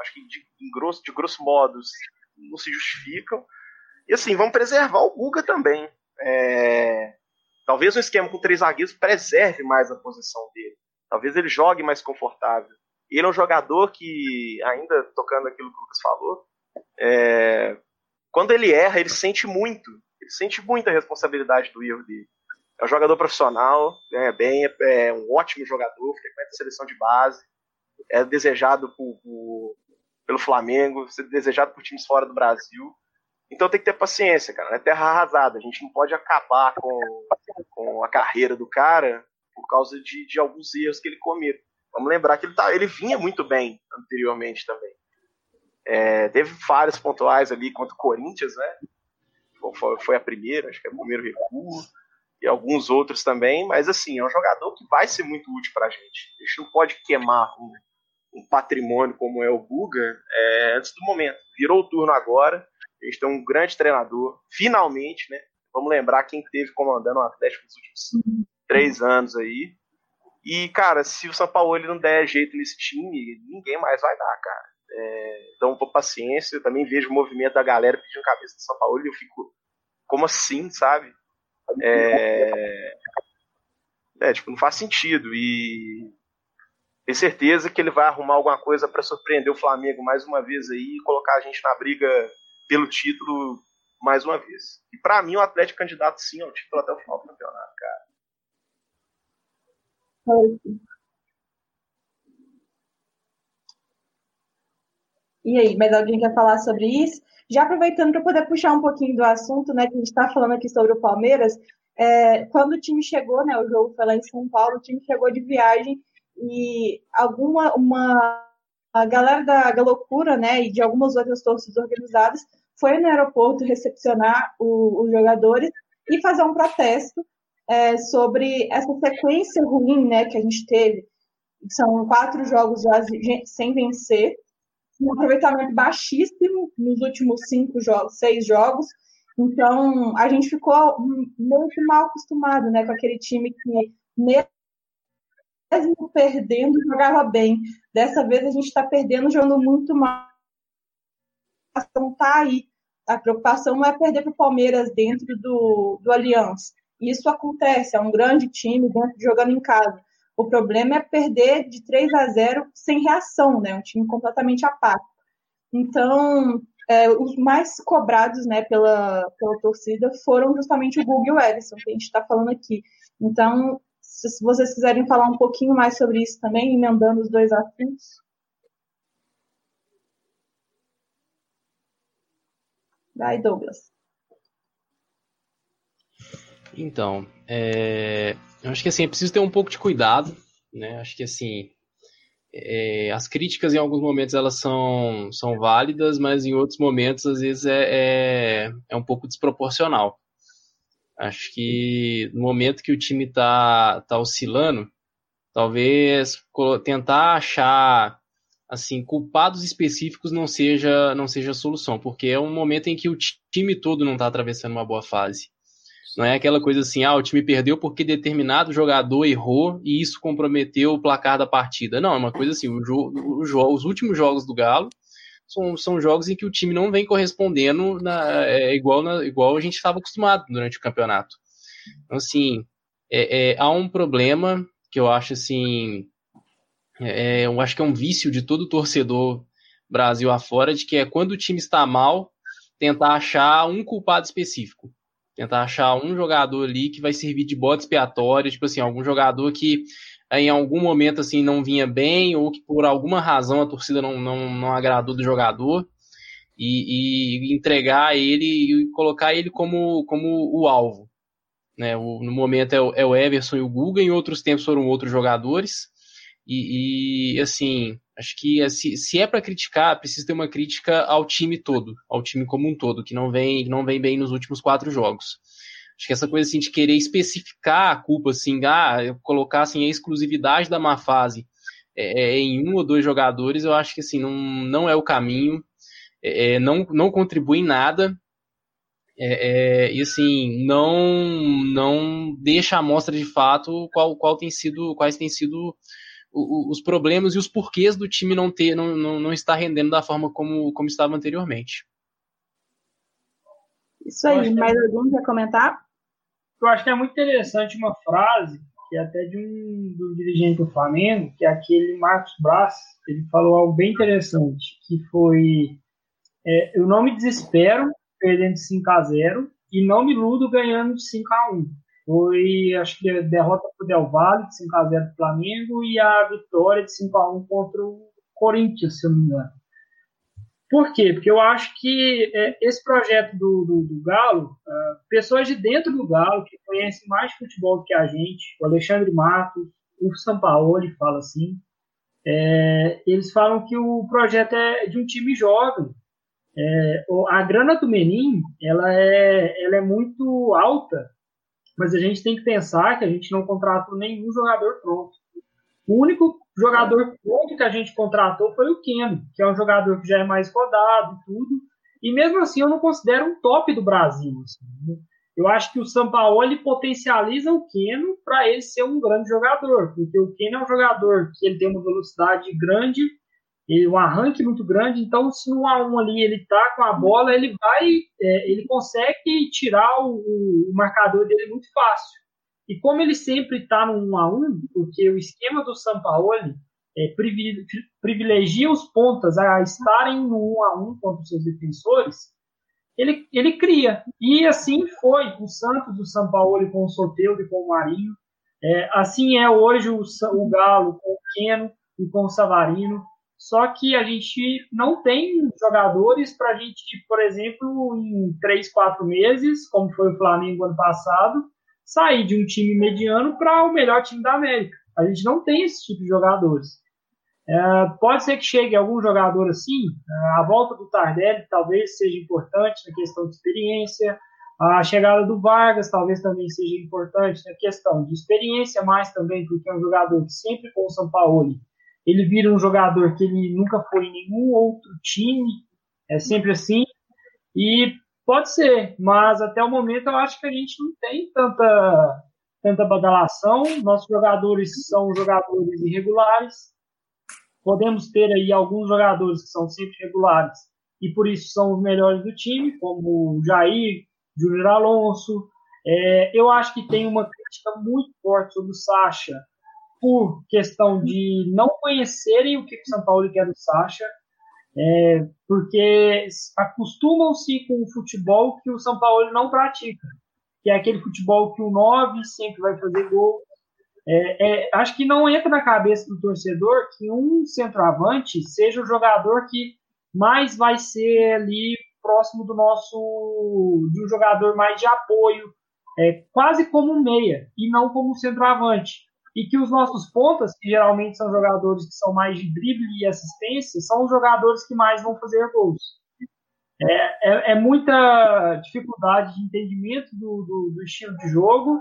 acho que de, grosso, de grosso modo não se justificam. E assim, vamos preservar o Guga também. É, talvez um esquema com três zagueiros preserve mais a posição dele. Talvez ele jogue mais confortável. Ele é um jogador que, ainda tocando aquilo que o Lucas falou, é, quando ele erra, ele sente muito. Ele sente muita responsabilidade do erro dele. É um jogador profissional, ganha bem, é, é um ótimo jogador, frequenta a seleção de base, é desejado por, por, pelo Flamengo, desejado por times fora do Brasil. Então tem que ter paciência, cara. É terra arrasada. A gente não pode acabar com, com a carreira do cara por causa de, de alguns erros que ele comete. Vamos lembrar que ele, tá, ele vinha muito bem anteriormente também. É, teve falhas pontuais ali contra o Corinthians, né? Foi, foi, a primeira, acho que é o primeiro recuo. E alguns outros também, mas assim, é um jogador que vai ser muito útil pra gente. A gente não pode queimar um, um patrimônio como é o Guga é, antes do momento. Virou o turno agora a gente tem um grande treinador, finalmente, né? Vamos lembrar quem teve comandando o Atlético nos últimos três anos aí. E, cara, se o São Paulo ele não der jeito nesse time, ninguém mais vai dar, cara. É, então, pouco paciência. Eu também vejo o movimento da galera pedindo cabeça do São Paulo e eu fico, como assim, sabe? É, é, tipo, não faz sentido. E tenho certeza que ele vai arrumar alguma coisa para surpreender o Flamengo mais uma vez aí e colocar a gente na briga pelo título mais uma vez. E para mim o Atlético é candidato sim ao título até o final do campeonato, cara. E aí, mais alguém quer falar sobre isso? Já aproveitando para poder puxar um pouquinho do assunto, né, que a gente está falando aqui sobre o Palmeiras, é, quando o time chegou, né, o jogo foi lá em São Paulo, o time chegou de viagem e alguma uma a galera da Galocura, né, e de algumas outras torcidas organizadas, foi no aeroporto recepcionar o, os jogadores e fazer um protesto é, sobre essa sequência ruim, né, que a gente teve. São quatro jogos já sem vencer, um aproveitamento baixíssimo nos últimos cinco jogos, seis jogos. Então, a gente ficou muito mal acostumado, né, com aquele time que mesmo perdendo, jogava bem. Dessa vez a gente está perdendo, jogando muito mal. Preocupação está aí. A preocupação não é perder para o Palmeiras dentro do, do Allianz. Isso acontece, é um grande time dentro, jogando em casa. O problema é perder de 3 a 0 sem reação, né? Um time completamente apático. Então, é, os mais cobrados né, pela, pela torcida foram justamente o Google e o Ellison, que a gente está falando aqui. Então, se vocês quiserem falar um pouquinho mais sobre isso também, emendando os dois assuntos. Vai, Douglas. Então, é, eu acho que assim, é preciso ter um pouco de cuidado, né? Acho que assim, é, as críticas em alguns momentos elas são, são válidas, mas em outros momentos às vezes é, é, é um pouco desproporcional. Acho que no momento que o time está tá oscilando, talvez tentar achar assim culpados específicos não seja não seja a solução, porque é um momento em que o time todo não está atravessando uma boa fase. Não é aquela coisa assim, ah, o time perdeu porque determinado jogador errou e isso comprometeu o placar da partida. Não, é uma coisa assim, o o os últimos jogos do Galo são, são jogos em que o time não vem correspondendo na, é, igual, na, igual a gente estava acostumado durante o campeonato. Então, assim, é, é, há um problema que eu acho assim, é, eu acho que é um vício de todo torcedor Brasil afora, de que é quando o time está mal, tentar achar um culpado específico. Tentar achar um jogador ali que vai servir de bode expiatório, tipo assim, algum jogador que em algum momento assim não vinha bem ou que por alguma razão a torcida não, não, não agradou do jogador e, e entregar ele e colocar ele como, como o alvo. Né? O, no momento é o, é o Everson e o Guga, em outros tempos foram outros jogadores. E, e assim, acho que se, se é para criticar, precisa ter uma crítica ao time todo, ao time como um todo, que não vem, não vem bem nos últimos quatro jogos. Acho que essa coisa assim de querer especificar a culpa, assim, ah, colocar assim, a exclusividade da má fase é, em um ou dois jogadores, eu acho que assim, não, não é o caminho, é, não, não contribui em nada. É, e assim, não não deixa a amostra de fato qual, qual tem sido, quais têm sido os problemas e os porquês do time não ter não, não, não estar rendendo da forma como, como estava anteriormente. Isso aí, mais algum quer comentar? Eu acho que é muito interessante uma frase que é até de um do dirigente do Flamengo, que é aquele Marcos Braz, ele falou algo bem interessante, que foi é, eu não me desespero perdendo de 5 a 0 e não me iludo ganhando de 5 a 1 Foi, acho que a derrota para o Del Valle, de 5 a 0 do Flamengo, e a vitória de 5 a 1 contra o Corinthians, se eu não me engano. Por quê? Porque eu acho que é, esse projeto do, do, do Galo, uh, pessoas de dentro do Galo, que conhecem mais futebol do que a gente, o Alexandre Matos, o Sampaoli fala assim, é, eles falam que o projeto é de um time jovem. É, a grana do Menin, ela é, ela é muito alta, mas a gente tem que pensar que a gente não contratou nenhum jogador pronto. O único jogador pronto que a gente contratou foi o Keno, que é um jogador que já é mais rodado e tudo. E mesmo assim eu não considero um top do Brasil. Assim, né? Eu acho que o Sampaoli potencializa o Keno para ele ser um grande jogador, porque o Keno é um jogador que ele tem uma velocidade grande, um arranque muito grande, então se no A1 ali ele tá com a bola, ele vai, é, ele consegue tirar o, o marcador dele muito fácil. E como ele sempre está no 1 a 1 porque o esquema do Sampaoli é, privilegia os pontas a estarem no 1 a 1 contra os seus defensores, ele, ele cria. E assim foi o Santos, o Sampaoli com o Soteldo e com o Marinho. É, assim é hoje o, o Galo com o Keno e com o Savarino. Só que a gente não tem jogadores para a gente, por exemplo, em 3, 4 meses, como foi o Flamengo ano passado, sair de um time mediano para o melhor time da América. A gente não tem esse tipo de jogadores. É, pode ser que chegue algum jogador assim, a volta do Tardelli talvez seja importante na questão de experiência, a chegada do Vargas talvez também seja importante na questão de experiência, mas também porque é um jogador que sempre com o São Paulo ele vira um jogador que ele nunca foi em nenhum outro time, é sempre assim, e Pode ser, mas até o momento eu acho que a gente não tem tanta, tanta badalação. Nossos jogadores são jogadores irregulares. Podemos ter aí alguns jogadores que são sempre regulares e por isso são os melhores do time, como o Jair, Júnior Alonso. É, eu acho que tem uma crítica muito forte sobre o Sacha por questão de não conhecerem o que o São Paulo quer do Sacha é, porque acostumam-se com o futebol que o São Paulo não pratica, que é aquele futebol que o 9 sempre vai fazer gol. É, é, acho que não entra na cabeça do torcedor que um centroavante seja o jogador que mais vai ser ali próximo do nosso de um jogador mais de apoio, é, quase como um meia e não como centroavante e que os nossos pontas, que geralmente são jogadores que são mais de drible e assistência, são os jogadores que mais vão fazer gols. É, é, é muita dificuldade de entendimento do, do, do, estilo de jogo,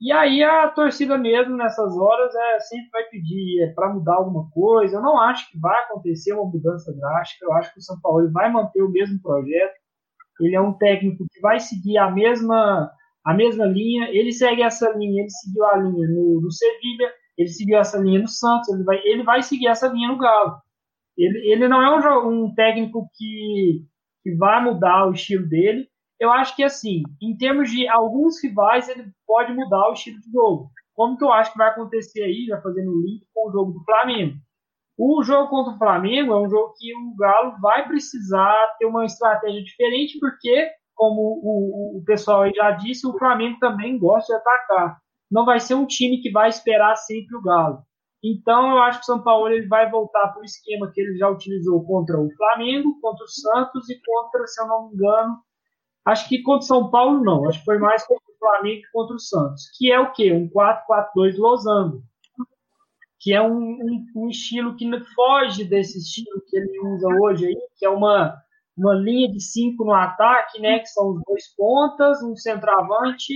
e aí a torcida mesmo nessas horas é, sempre vai pedir é, para mudar alguma coisa. Eu não acho que vai acontecer uma mudança drástica, eu acho que o São Paulo vai manter o mesmo projeto. Ele é um técnico que vai seguir a mesma a mesma linha, ele segue essa linha, ele seguiu a linha no, no Sevilha, ele seguiu essa linha no Santos, ele vai, ele vai seguir essa linha no Galo. Ele, ele não é um, um técnico que, que vai mudar o estilo dele. Eu acho que, assim, em termos de alguns rivais, ele pode mudar o estilo de jogo. Como que eu acho que vai acontecer aí, já fazendo o link com o jogo do Flamengo. O jogo contra o Flamengo é um jogo que o Galo vai precisar ter uma estratégia diferente, porque, como o, o pessoal aí já disse, o Flamengo também gosta de atacar. Não vai ser um time que vai esperar sempre o Galo. Então, eu acho que o São Paulo ele vai voltar para o esquema que ele já utilizou contra o Flamengo, contra o Santos e contra, se eu não me engano, acho que contra o São Paulo não, acho que foi mais contra o Flamengo que contra o Santos, que é o quê? Um 4-4-2 losango, que é um, um, um, estilo que foge desse estilo que ele usa hoje aí, que é uma, uma linha de cinco no ataque, né, que são os dois pontas, um centroavante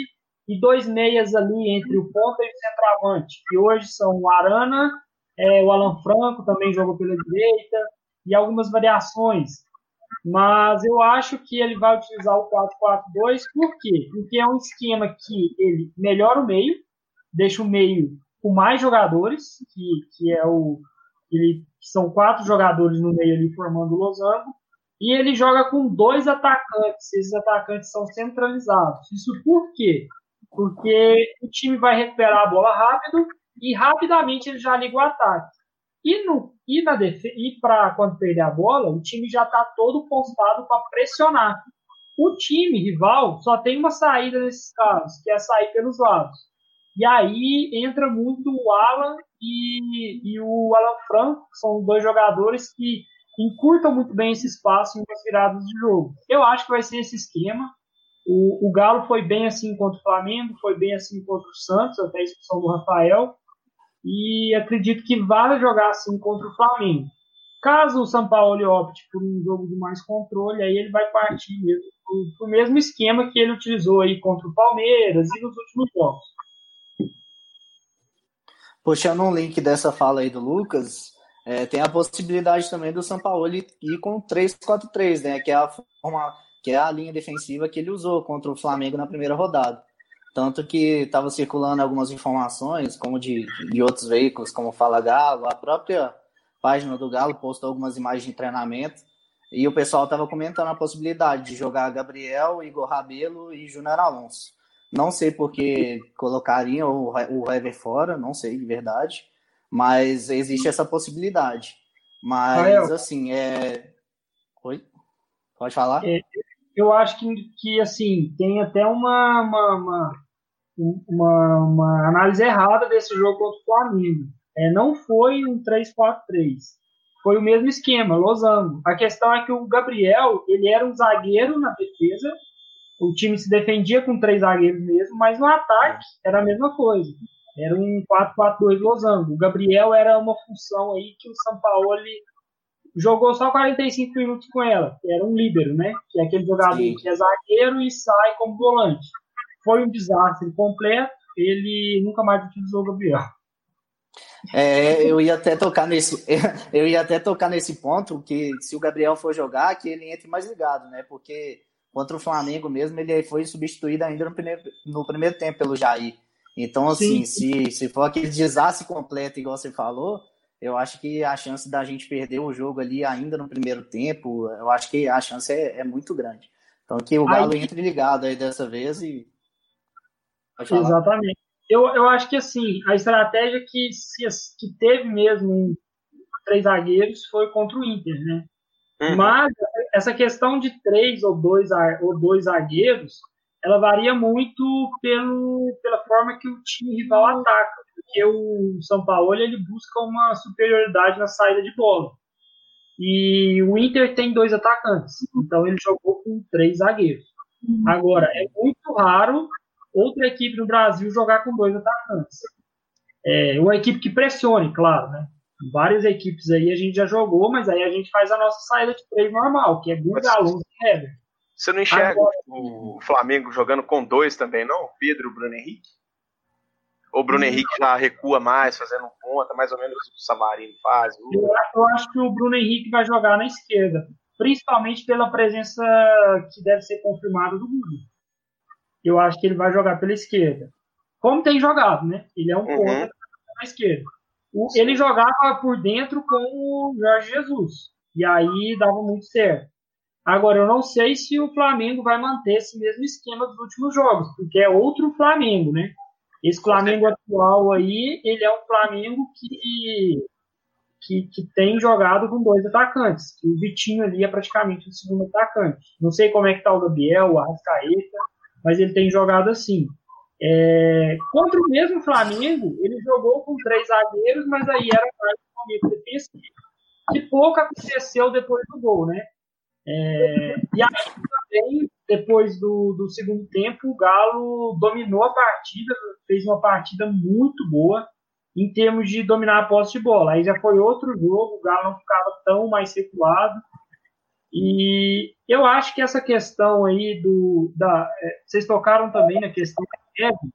e dois meias ali entre o ponta e o centroavante, que hoje são o Arana, é, o Alan Franco também jogou pela direita, e algumas variações. Mas eu acho que ele vai utilizar o 4-4-2, por quê? Porque é um esquema que ele melhora o meio, deixa o meio com mais jogadores, que, que é o. Ele, são quatro jogadores no meio ali formando o losango, e ele joga com dois atacantes. Esses atacantes são centralizados. Isso por quê? porque o time vai recuperar a bola rápido e rapidamente ele já liga o ataque. E, no, e, na e para quando perder a bola, o time já está todo postado para pressionar. O time rival só tem uma saída nesses casos, que é sair pelos lados. E aí entra muito o Alan e, e o Alan Franco, que são dois jogadores que encurtam muito bem esse espaço em umas viradas de jogo. Eu acho que vai ser esse esquema. O, o Galo foi bem assim contra o Flamengo, foi bem assim contra o Santos, até a expulsão do Rafael. E acredito que vai jogar assim contra o Flamengo. Caso o São Paulo opte por um jogo de mais controle, aí ele vai partir mesmo o mesmo esquema que ele utilizou aí contra o Palmeiras e nos últimos jogos. Puxando um link dessa fala aí do Lucas, é, tem a possibilidade também do São Paulo ir com 3-4-3, né? Que é a forma que é a linha defensiva que ele usou contra o Flamengo na primeira rodada. Tanto que estava circulando algumas informações, como de, de outros veículos, como Fala Galo, a própria página do Galo postou algumas imagens de treinamento, e o pessoal estava comentando a possibilidade de jogar Gabriel, Igor Rabelo e Júnior Alonso. Não sei por que colocariam o, o Hever fora, não sei de verdade, mas existe essa possibilidade. Mas, assim, é. Oi? Pode falar? É, eu acho que, que assim, tem até uma, uma, uma, uma, uma análise errada desse jogo contra o Flamengo. É, não foi um 3-4-3. Foi o mesmo esquema, losango. A questão é que o Gabriel, ele era um zagueiro na defesa, o time se defendia com três zagueiros mesmo, mas no ataque era a mesma coisa. Era um 4-4-2 losango. O Gabriel era uma função aí que o São Paulo jogou só 45 minutos com ela, era um líbero, né? Que é aquele jogador Sim. que é zagueiro e sai como volante. Foi um desastre completo, ele nunca mais utilizou o Gabriel. É, eu ia até tocar nesse, eu ia até tocar nesse ponto que se o Gabriel for jogar, que ele entre mais ligado, né? Porque contra o Flamengo mesmo ele foi substituído ainda no primeiro, no primeiro tempo pelo Jair. Então, assim, se, se for aquele desastre completo, igual você falou, eu acho que a chance da gente perder o jogo ali ainda no primeiro tempo, eu acho que a chance é, é muito grande. Então que o Galo aí... entre ligado aí dessa vez e. Exatamente. Eu, eu acho que assim, a estratégia que, se, que teve mesmo três zagueiros foi contra o Inter, né? Uhum. Mas essa questão de três ou dois, ou dois zagueiros, ela varia muito pelo, pela forma que o time rival ataca porque o São Paulo ele busca uma superioridade na saída de bola. E o Inter tem dois atacantes, então ele jogou com três zagueiros. Agora, é muito raro outra equipe no Brasil jogar com dois atacantes. É uma equipe que pressione, claro, né? Várias equipes aí a gente já jogou, mas aí a gente faz a nossa saída de três normal, que é Guga, Alonso e Heber. Você não enxerga Agora, o Flamengo jogando com dois também, não? Pedro e Bruno Henrique? O Bruno Henrique já recua mais, fazendo ponta, mais ou menos o que o Savarino faz. Eu, eu acho que o Bruno Henrique vai jogar na esquerda, principalmente pela presença que deve ser confirmada do Guga. eu acho que ele vai jogar pela esquerda. Como tem jogado, né? Ele é um Uhum. ponta na esquerda. O- ele jogava por dentro com o Jorge Jesus. E aí dava muito certo. Agora, eu não sei se o Flamengo vai manter esse mesmo esquema dos últimos jogos, porque é outro Flamengo, né? Esse Flamengo atual aí, ele é um Flamengo que, que, que tem jogado com dois atacantes. O Vitinho ali é praticamente o segundo atacante. Não sei como é que tá o Gabriel, o Arrascaeta, mas ele tem jogado assim. É, contra o mesmo Flamengo, ele jogou com três zagueiros, mas aí era mais um momento defensivo. E pouco aconteceu depois do gol, né? É, e aí também, depois do, do segundo tempo, o Galo dominou a partida, fez uma partida muito boa em termos de dominar a posse de bola. Aí já foi outro jogo, o Galo não ficava tão mais recuado. E eu acho que essa questão aí do. Da, é, vocês tocaram também na questão do Hever.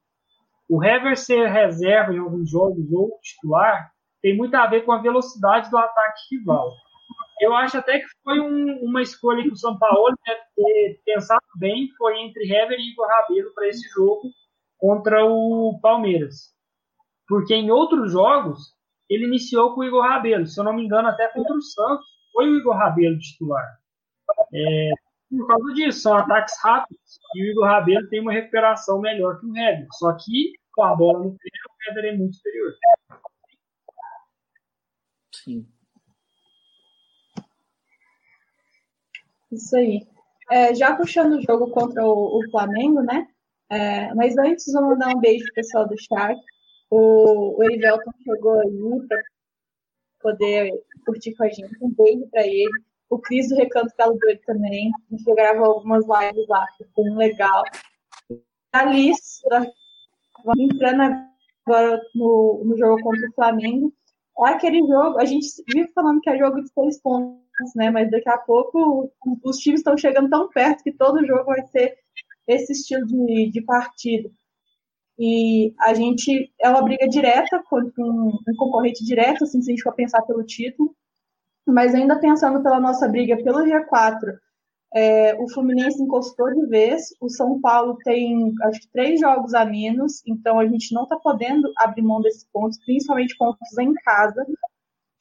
O Hever ser reserva em alguns jogos ou titular tem muito a ver com a velocidade do ataque rival. Eu acho até que foi um, uma escolha que o São Paulo deve ter pensado bem, foi entre Hever e Igor Rabelo para esse jogo contra o Palmeiras. Porque em outros jogos ele iniciou com o Igor Rabelo, se eu não me engano, até contra o Santos, foi o Igor Rabelo titular. É, por causa disso, são ataques rápidos e o Igor Rabelo tem uma recuperação melhor que o Hever. Só que com a bola no pé, o Hever é muito superior. Sim. Isso aí. É, já puxando o jogo contra o, o Flamengo, né? É, mas antes, vou mandar um beijo pro pessoal do chat. O, o Erivelton chegou aí para poder curtir com a gente. Um beijo para ele. O Cris do Recanto Galo Doido também. A gente gravou algumas lives lá, ficou um legal. A Alice, entrando agora no, no jogo contra o Flamengo. Aquele jogo, a gente vive falando que é jogo de seis pontos, né? Mas daqui a pouco os times estão chegando tão perto que todo jogo vai ser esse estilo de, de partida. E a gente é uma briga direta contra um, um concorrente direto, assim, se a gente for pensar pelo título. Mas ainda pensando pela nossa briga pelo G4, é, o Fluminense encostou de vez, o São Paulo tem acho que três jogos a menos, então a gente não está podendo abrir mão desses pontos, principalmente pontos em casa.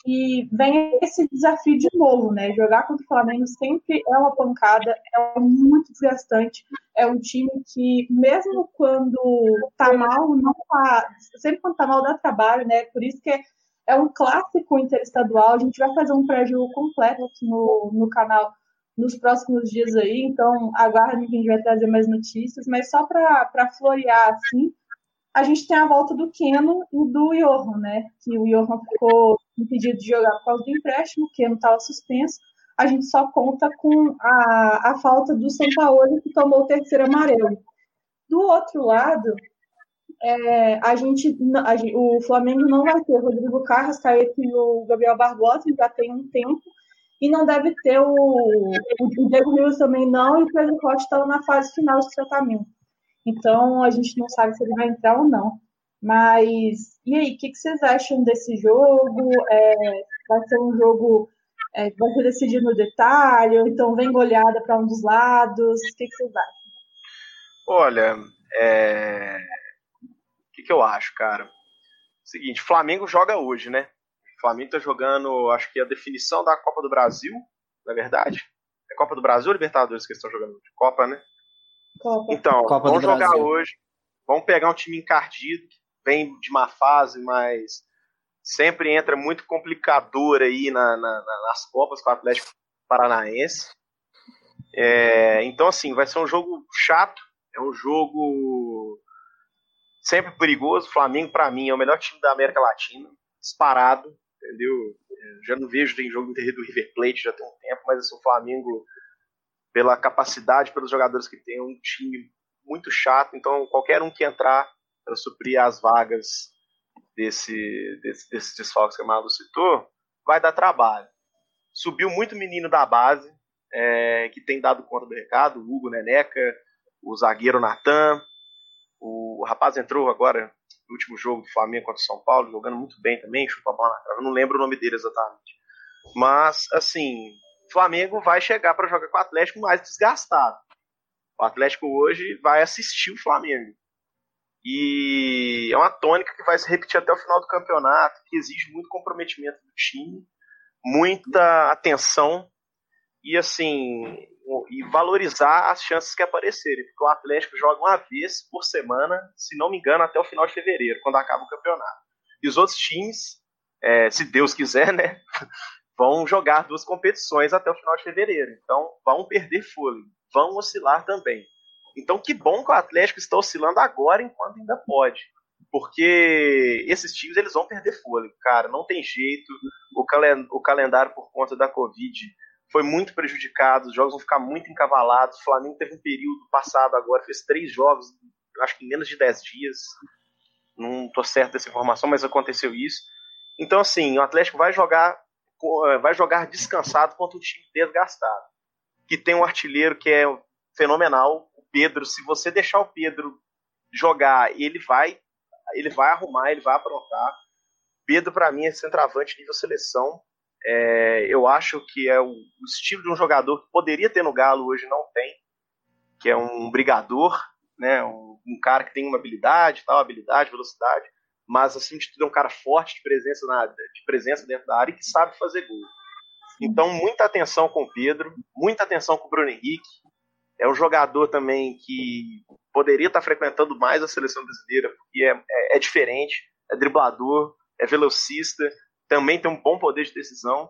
E vem esse desafio de novo, né? Jogar contra o Flamengo sempre é uma pancada, é muito desgastante. É um time que, mesmo quando tá mal, não tá. Sempre quando tá mal dá trabalho, né? Por isso que é, é um clássico interestadual. A gente vai fazer um pré-jogo completo aqui no, no canal nos próximos dias aí, então aguardem que a gente vai trazer mais notícias, mas só para florear assim, a gente tem a volta do Keno e do Johan, né? Que o Johan ficou impedido de jogar por causa do empréstimo, o Keno estava suspenso. A gente só conta com a, a falta do São Paulo, que tomou o terceiro amarelo. Do outro lado, é, a, gente, a, o Flamengo não vai ter Rodrigo Carras, Caeta e o Gabriel Barbosa, já tem um tempo, e não deve ter o, o Diego Rios também não, e o Pedro Costa está na fase final de tratamento. Então, a gente não sabe se ele vai entrar ou não. Mas, e aí, o que, que, vocês acham desse jogo? É, vai ser um jogo é, vai ser decidido no detalhe, ou então vem goleada para um dos lados? O que, que vocês acham? Olha, é... o que, que eu acho, cara? Seguinte, Flamengo joga hoje, né? O Flamengo tá jogando, acho que a definição da Copa do Brasil, na verdade. É Copa do Brasil ou Libertadores que eles estão jogando hoje? Copa, né? Copa. Então, Copa vamos jogar Brasil. hoje. Vamos pegar um time encardido, que vem de má fase, mas sempre entra muito complicador aí na, na, nas Copas com o Atlético Paranaense. É, então, assim, vai ser um jogo chato, é um jogo sempre perigoso. O Flamengo, para mim, é o melhor time da América Latina, disparado, entendeu? Já não vejo tem jogo do River Plate já tem um tempo, mas assim, o Flamengo, pela capacidade, pelos jogadores que tem, é um time muito chato. Então, qualquer um que entrar para suprir as vagas desse, desse, desses desfalques que a Malu citou, vai dar trabalho. Subiu muito menino da base, é, que tem dado conta do recado, o Hugo Neneca, o zagueiro Natan, o rapaz entrou agora no último jogo do Flamengo contra o São Paulo, jogando muito bem também, chutou a bola na trave, não lembro o nome dele exatamente. Mas, assim, Flamengo vai chegar para jogar com o Atlético mais desgastado. O Atlético hoje vai assistir o Flamengo. E é uma tônica que vai se repetir até o final do campeonato, que exige muito comprometimento do time, muita atenção e assim e valorizar as chances que aparecerem, porque o Atlético joga uma vez por semana, se não me engano, até o final de fevereiro, quando acaba o campeonato. E os outros times, é, se Deus quiser, né, vão jogar duas competições até o final de fevereiro. Então vão perder fôlego, vão oscilar também. Então, que bom que o Atlético está oscilando agora enquanto ainda pode. Porque esses times eles vão perder fôlego, cara. Não tem jeito. O, calen o calendário, por conta da Covid, foi muito prejudicado. Os jogos vão ficar muito encavalados. O Flamengo teve um período passado agora, fez três jogos, acho que em menos de dez dias. Não estou certo dessa informação, mas aconteceu isso. Então, assim, o Atlético vai jogar, vai jogar descansado contra um time desgastado. Que tem um artilheiro que é fenomenal, Pedro, se você deixar o Pedro jogar, ele vai, ele vai arrumar, ele vai aprontar. Pedro, para mim, é centroavante nível seleção. É, eu acho que é o, o, estilo de um jogador que poderia ter no Galo hoje não tem, que é um brigador, né, um, um cara que tem uma habilidade, tal, habilidade, velocidade, mas assim de tudo é um cara forte de presença na, de presença dentro da área e que sabe fazer gol. Então muita atenção com o Pedro, muita atenção com o Bruno Henrique, é um jogador também que poderia estar frequentando mais a seleção brasileira, porque é, é, é diferente, é driblador, é velocista, também tem um bom poder de decisão.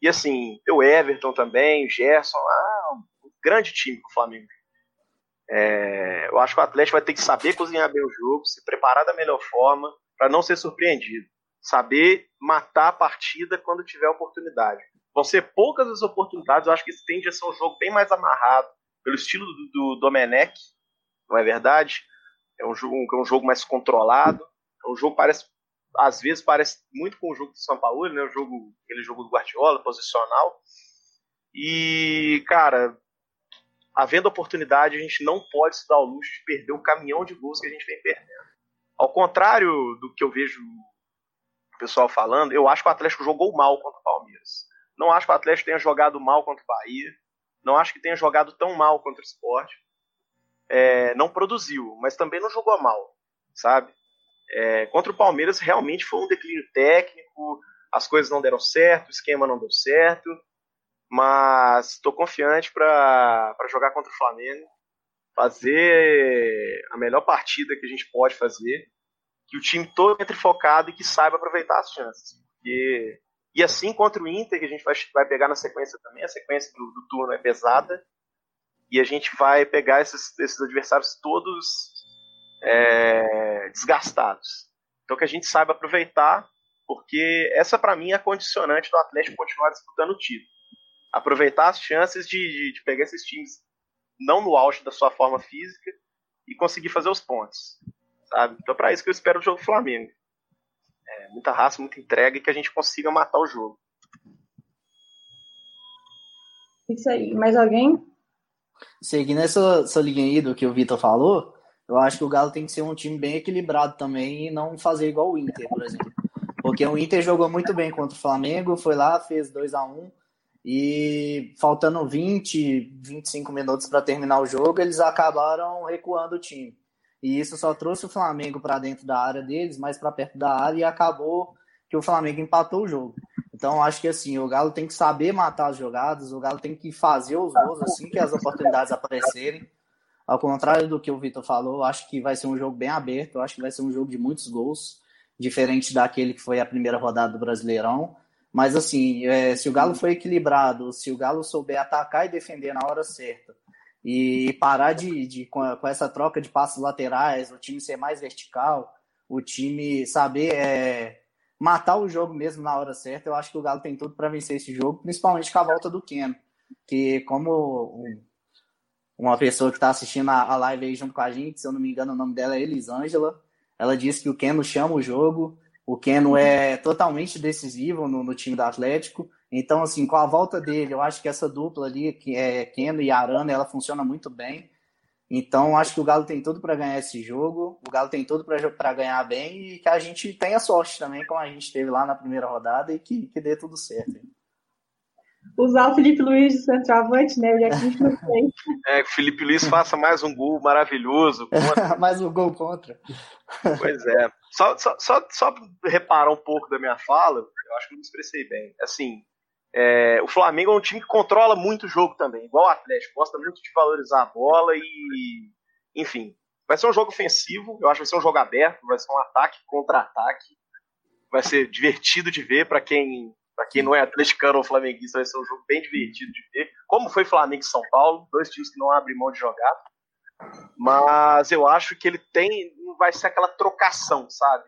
E assim, o Everton também, o Gerson, ah, um grande time o Flamengo. É, eu acho que o Atlético vai ter que saber cozinhar bem o jogo, se preparar da melhor forma, para não ser surpreendido. Saber matar a partida quando tiver oportunidade. Vão ser poucas as oportunidades, eu acho que esse tende a ser um jogo bem mais amarrado, pelo estilo do, do Domenech, não é verdade? É um jogo, é um jogo mais controlado. É um jogo parece, às vezes parece muito com o jogo do São Paulo, né? O jogo, aquele jogo do Guardiola, posicional. E cara, havendo oportunidade, a gente não pode se dar ao luxo de perder o caminhão de gols que a gente vem perdendo. Ao contrário do que eu vejo o pessoal falando, eu acho que o Atlético jogou mal contra o Palmeiras. Não acho que o Atlético tenha jogado mal contra o Bahia. Não acho que tenha jogado tão mal contra o esporte. É, não produziu, mas também não jogou mal, sabe? É, contra o Palmeiras realmente foi um declínio técnico, as coisas não deram certo, o esquema não deu certo, mas estou confiante para jogar contra o Flamengo, fazer a melhor partida que a gente pode fazer, que o time todo entre focado e que saiba aproveitar as chances. Porque e assim contra o Inter, que a gente vai, vai pegar na sequência também, a sequência do, do turno é pesada. E a gente vai pegar esses, esses adversários todos é, desgastados. Então que a gente saiba aproveitar, porque essa para mim é a condicionante do Atlético continuar disputando o título. Aproveitar as chances de, de, de pegar esses times não no auge da sua forma física e conseguir fazer os pontos. Sabe? Então, para isso que eu espero o jogo do Flamengo é, muita raça, muita entrega e que a gente consiga matar o jogo. Isso aí. Mais alguém? Seguindo essa, essa linha aí do que o Vitor falou, eu acho que o Galo tem que ser um time bem equilibrado também e não fazer igual o Inter, por exemplo. Porque o Inter jogou muito bem contra o Flamengo, foi lá, fez 2 a 1 e faltando 20, 25 minutos para terminar o jogo, eles acabaram recuando o time. E isso só trouxe o Flamengo para dentro da área deles, mais para perto da área, e acabou que o Flamengo empatou o jogo. Então, acho que assim, o Galo tem que saber matar as jogadas, o Galo tem que fazer os gols assim que as oportunidades aparecerem. Ao contrário do que o Vitor falou, acho que vai ser um jogo bem aberto, acho que vai ser um jogo de muitos gols, diferente daquele que foi a primeira rodada do Brasileirão. Mas assim, é, se o Galo for equilibrado, se o Galo souber atacar e defender na hora certa, e parar de, de com, com, essa troca de passos laterais, o time ser mais vertical, o time saber é, matar o jogo mesmo na hora certa. Eu acho que o Galo tem tudo para vencer esse jogo, principalmente com a volta do Keno, que como uma pessoa que está assistindo a, a, live aí junto com a gente, se eu não me engano o nome dela é Elisângela, ela disse que o Keno chama o jogo, o Keno é totalmente decisivo no, no time do Atlético. Então, assim, com a volta dele, eu acho que essa dupla ali, que é Keno e Arana, ela funciona muito bem. Então, acho que o Galo tem tudo para ganhar esse jogo. O Galo tem tudo para ganhar bem e que a gente tenha sorte também, como a gente teve lá na primeira rodada, e que, que dê tudo certo. Usar o Felipe Luiz de centroavante, né? Já que a gente não tem. É, que o Felipe Luiz faça mais um gol maravilhoso. mais um gol contra. Pois é. Só, só, só, só reparar um pouco da minha fala, eu acho que eu me expressei bem. Assim, é, o Flamengo é um time que controla muito o jogo também, igual o Atlético, gosta muito de valorizar a bola e, enfim, vai ser um jogo ofensivo, eu acho que vai ser um jogo aberto, vai ser um ataque contra ataque, vai ser divertido de ver para quem para quem não é atleticano ou flamenguista, vai ser um jogo bem divertido de ver, como foi Flamengo e São Paulo, dois times que não abrem mão de jogar, mas eu acho que ele tem, não vai ser aquela trocação, sabe?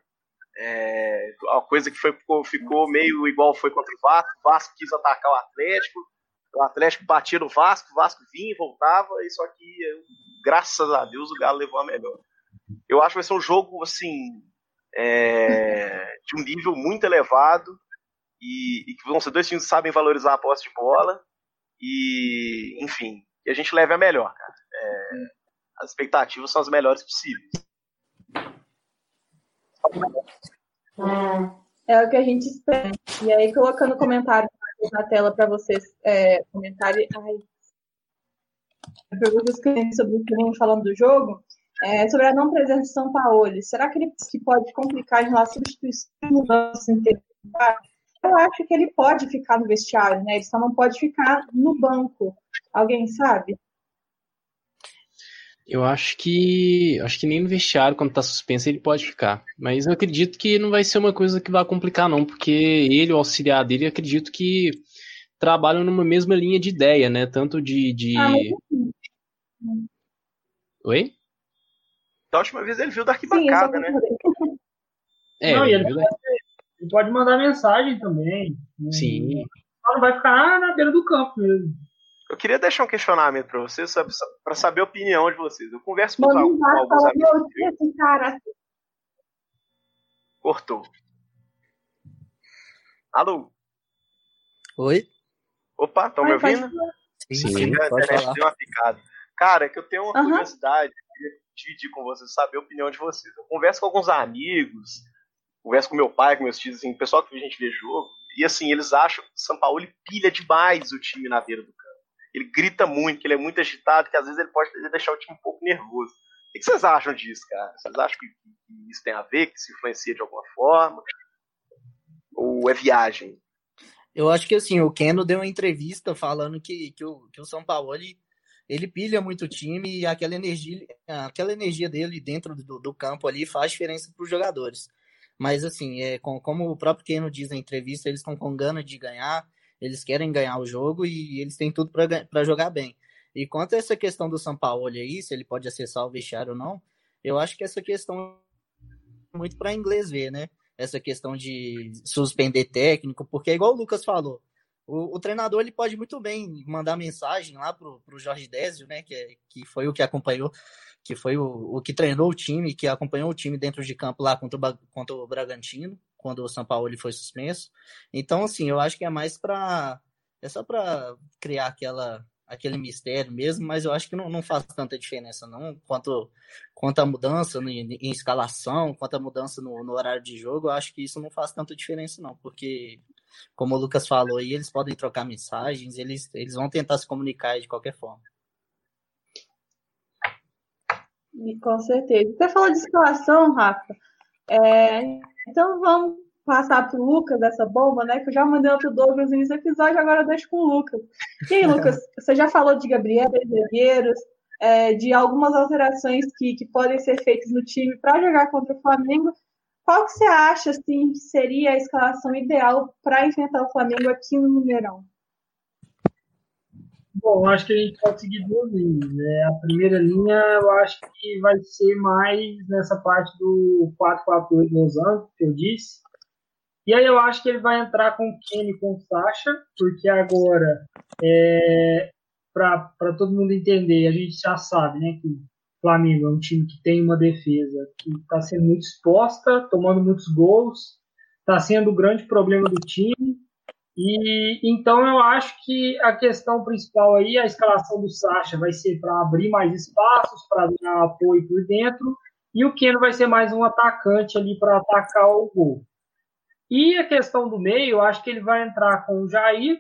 É, a coisa que foi, ficou meio igual foi contra o Vasco. O Vasco quis atacar o Atlético, o Atlético batia no Vasco, o Vasco vinha e voltava, e só que, graças a Deus, o Galo levou a melhor. Eu acho que vai ser um jogo assim é, de um nível muito elevado e, e, que vão ser dois times que sabem valorizar a posse de bola e, enfim, que a gente leve a melhor, cara. É, as expectativas são as melhores possíveis. É o que a gente espera. E aí, colocando comentário na tela para vocês é, comentarem. Perguntas que sobre o que vem falando do jogo. É, sobre a não presença de São Paulo. Será que ele que pode complicar em relação à substituição mudança Eu acho que ele pode ficar no vestiário, né? Ele só não pode ficar no banco. Alguém sabe? Eu acho que. Acho que nem no vestiário, quando tá suspenso, ele pode ficar. Mas eu acredito que não vai ser uma coisa que vai complicar, não, porque ele, o auxiliar dele, acredito que trabalham numa mesma linha de ideia, né? Tanto de. de... Ah, mas... Oi? Da última vez ele viu da arquibancada, Sim, né? É, não, ele, pode, ele pode mandar mensagem também. Sim. Só não vai ficar na beira do campo mesmo. Eu queria deixar um questionamento para vocês, para saber a opinião de vocês. Eu converso com, Mano, com alguns amigos. Deus, cara. Cortou. Alô? Oi? Opa, estão me ouvindo? Sim, sim, a internet deu uma picada. Cara, é que eu tenho uma uhum. curiosidade, eu queria dividir com vocês, saber a opinião de vocês. Eu converso com alguns amigos, converso com meu pai, com meus tios, assim, pessoal que a gente vê jogo, e assim, eles acham que o São Paulo pilha demais o time na beira do campo ele grita muito, que ele é muito agitado, que às vezes ele pode deixar o time um pouco nervoso. O que vocês acham disso, cara? Vocês acham que, que isso tem a ver, que se influencia de alguma forma? Ou é viagem? Eu acho que assim, o Keno deu uma entrevista falando que, que, o, que o São Paulo ele, ele pilha muito o time e aquela energia, aquela energia dele dentro do, do campo ali faz diferença para os jogadores. Mas assim, é, com, como o próprio Keno diz na entrevista, eles estão com gana de ganhar, eles querem ganhar o jogo e eles têm tudo para jogar bem. E quanto a essa questão do São Paulo aí, se ele pode acessar o vestiário ou não, eu acho que essa questão é muito para inglês ver, né? Essa questão de suspender técnico, porque é igual o Lucas falou. O, o treinador ele pode muito bem mandar mensagem lá pro, pro Jorge Désio, né? Que, é, que foi o que acompanhou, que foi o, o que treinou o time, que acompanhou o time dentro de campo lá contra o, contra o Bragantino quando o São Paulo ele foi suspenso. Então, assim, eu acho que é mais para. É só para criar aquela, aquele mistério mesmo, mas eu acho que não, não faz tanta diferença, não. Quanto, quanto a mudança em, escalação, quanto a mudança no, no, horário de jogo, eu acho que isso não faz tanta diferença, não, porque, como o Lucas falou aí, eles podem trocar mensagens, eles, eles vão tentar se comunicar de qualquer forma. E com certeza. Você falou de escalação, Rafa. É, então vamos passar para o Lucas essa bomba, né? Que eu já mandei outro Douglas no início do episódio, agora eu deixo com o Lucas. E aí, Lucas, você já falou de Gabriel, Guerreiros, é, de algumas alterações que, que podem ser feitas no time para jogar contra o Flamengo. Qual que você acha assim, que seria a escalação ideal para enfrentar o Flamengo aqui no Mineirão? Bom, acho que a gente pode seguir duas linhas. Né? A primeira linha eu acho que vai ser mais nessa parte do 4-4-2 losango, que eu disse. E aí eu acho que ele vai entrar com o Kenny com o Sacha, porque agora, é, para todo mundo entender, a gente já sabe né, que Flamengo é um time que tem uma defesa que está sendo muito exposta, tomando muitos gols, está sendo o grande problema do time. E então eu acho que a questão principal aí, a escalação do Sacha vai ser para abrir mais espaços, para dar apoio por dentro, e o Keno vai ser mais um atacante ali para atacar o gol. E a questão do meio, eu acho que ele vai entrar com o Jair,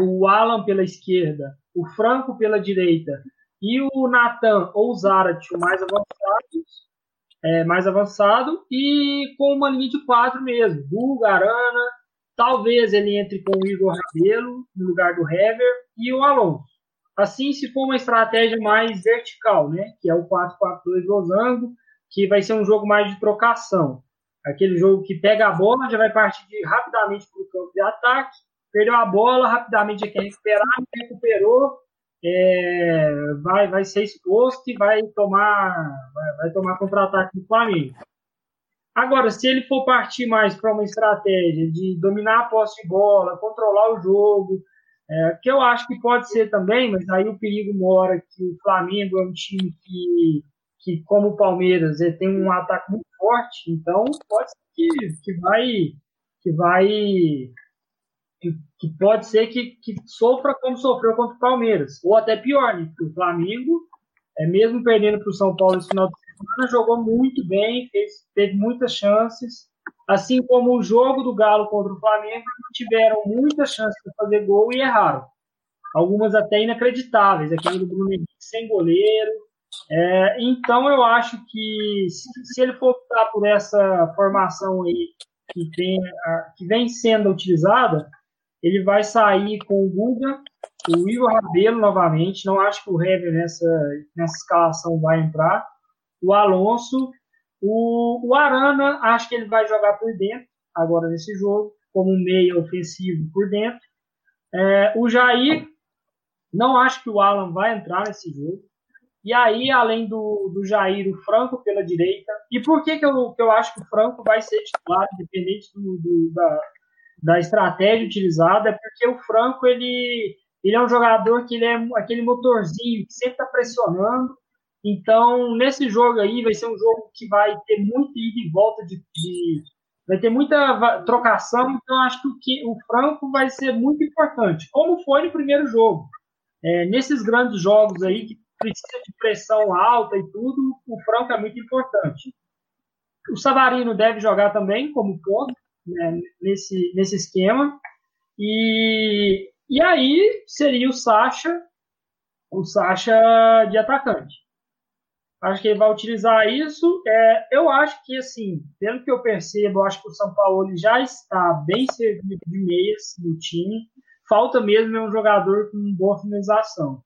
o Alan pela esquerda, o Franco pela direita e o Natan ou o Zarat mais avançados, é, mais avançado e com uma linha de quatro mesmo, Bulgarana, talvez ele entre com o Igor Rabelo no lugar do Hever e o Alonso. Assim, se for uma estratégia mais vertical, né, que é o 4-4-2 losango, que vai ser um jogo mais de trocação. Aquele jogo que pega a bola, já vai partir de, rapidamente para o campo de ataque, perdeu a bola, rapidamente já quer recuperar, recuperou, é, vai, vai ser exposto e vai tomar, vai, vai tomar contra-ataque do Flamengo. Agora, se ele for partir mais para uma estratégia de dominar a posse de bola, controlar o jogo, é, que eu acho que pode ser também, mas aí o perigo mora que o Flamengo é um time que, que como o Palmeiras, tem um ataque muito forte, então pode ser que, que vai que vai que, pode ser que, que, sofra como sofreu contra o Palmeiras, ou até pior, né? Porque o Flamengo, é, mesmo perdendo para o São Paulo no final de semana, jogou muito bem, fez, teve muitas chances, assim como o jogo do Galo contra o Flamengo, tiveram muitas chances de fazer gol e erraram. Algumas até inacreditáveis, aquele do Bruno Henrique sem goleiro. É, então eu acho que se, se ele for optar por essa formação aí que, tem, que vem sendo utilizada, ele vai sair com o Guga, o Igor Rabelo novamente. Não acho que o Hever nessa, nessa escalação vai entrar. O Alonso. O, o Arana, acho que ele vai jogar por dentro, agora nesse jogo, como meio ofensivo por dentro. É, o Jair, não acho que o Alan vai entrar nesse jogo. E aí, além do, do Jair, o Franco pela direita. E por que, que, eu, que eu acho que o Franco vai ser titular, independente do, do da, da estratégia utilizada, é porque o Franco ele, ele é um jogador que ele é aquele motorzinho que sempre está pressionando. Então, nesse jogo aí, vai ser um jogo que vai ter muito ida e volta de, de vai ter muita trocação, então acho que o, que o Franco vai ser muito importante, como foi no primeiro jogo. É, nesses grandes jogos aí, que precisa de pressão alta e tudo, o Franco é muito importante. O Savarino deve jogar também como ponto, né, nesse, nesse esquema. E, e aí seria o Sacha, o Sacha de atacante. Acho que ele vai utilizar isso. É, eu acho que, assim, pelo que eu percebo, eu acho que o São Paulo já está bem servido de meias no time. Falta mesmo é um jogador com boa finalização.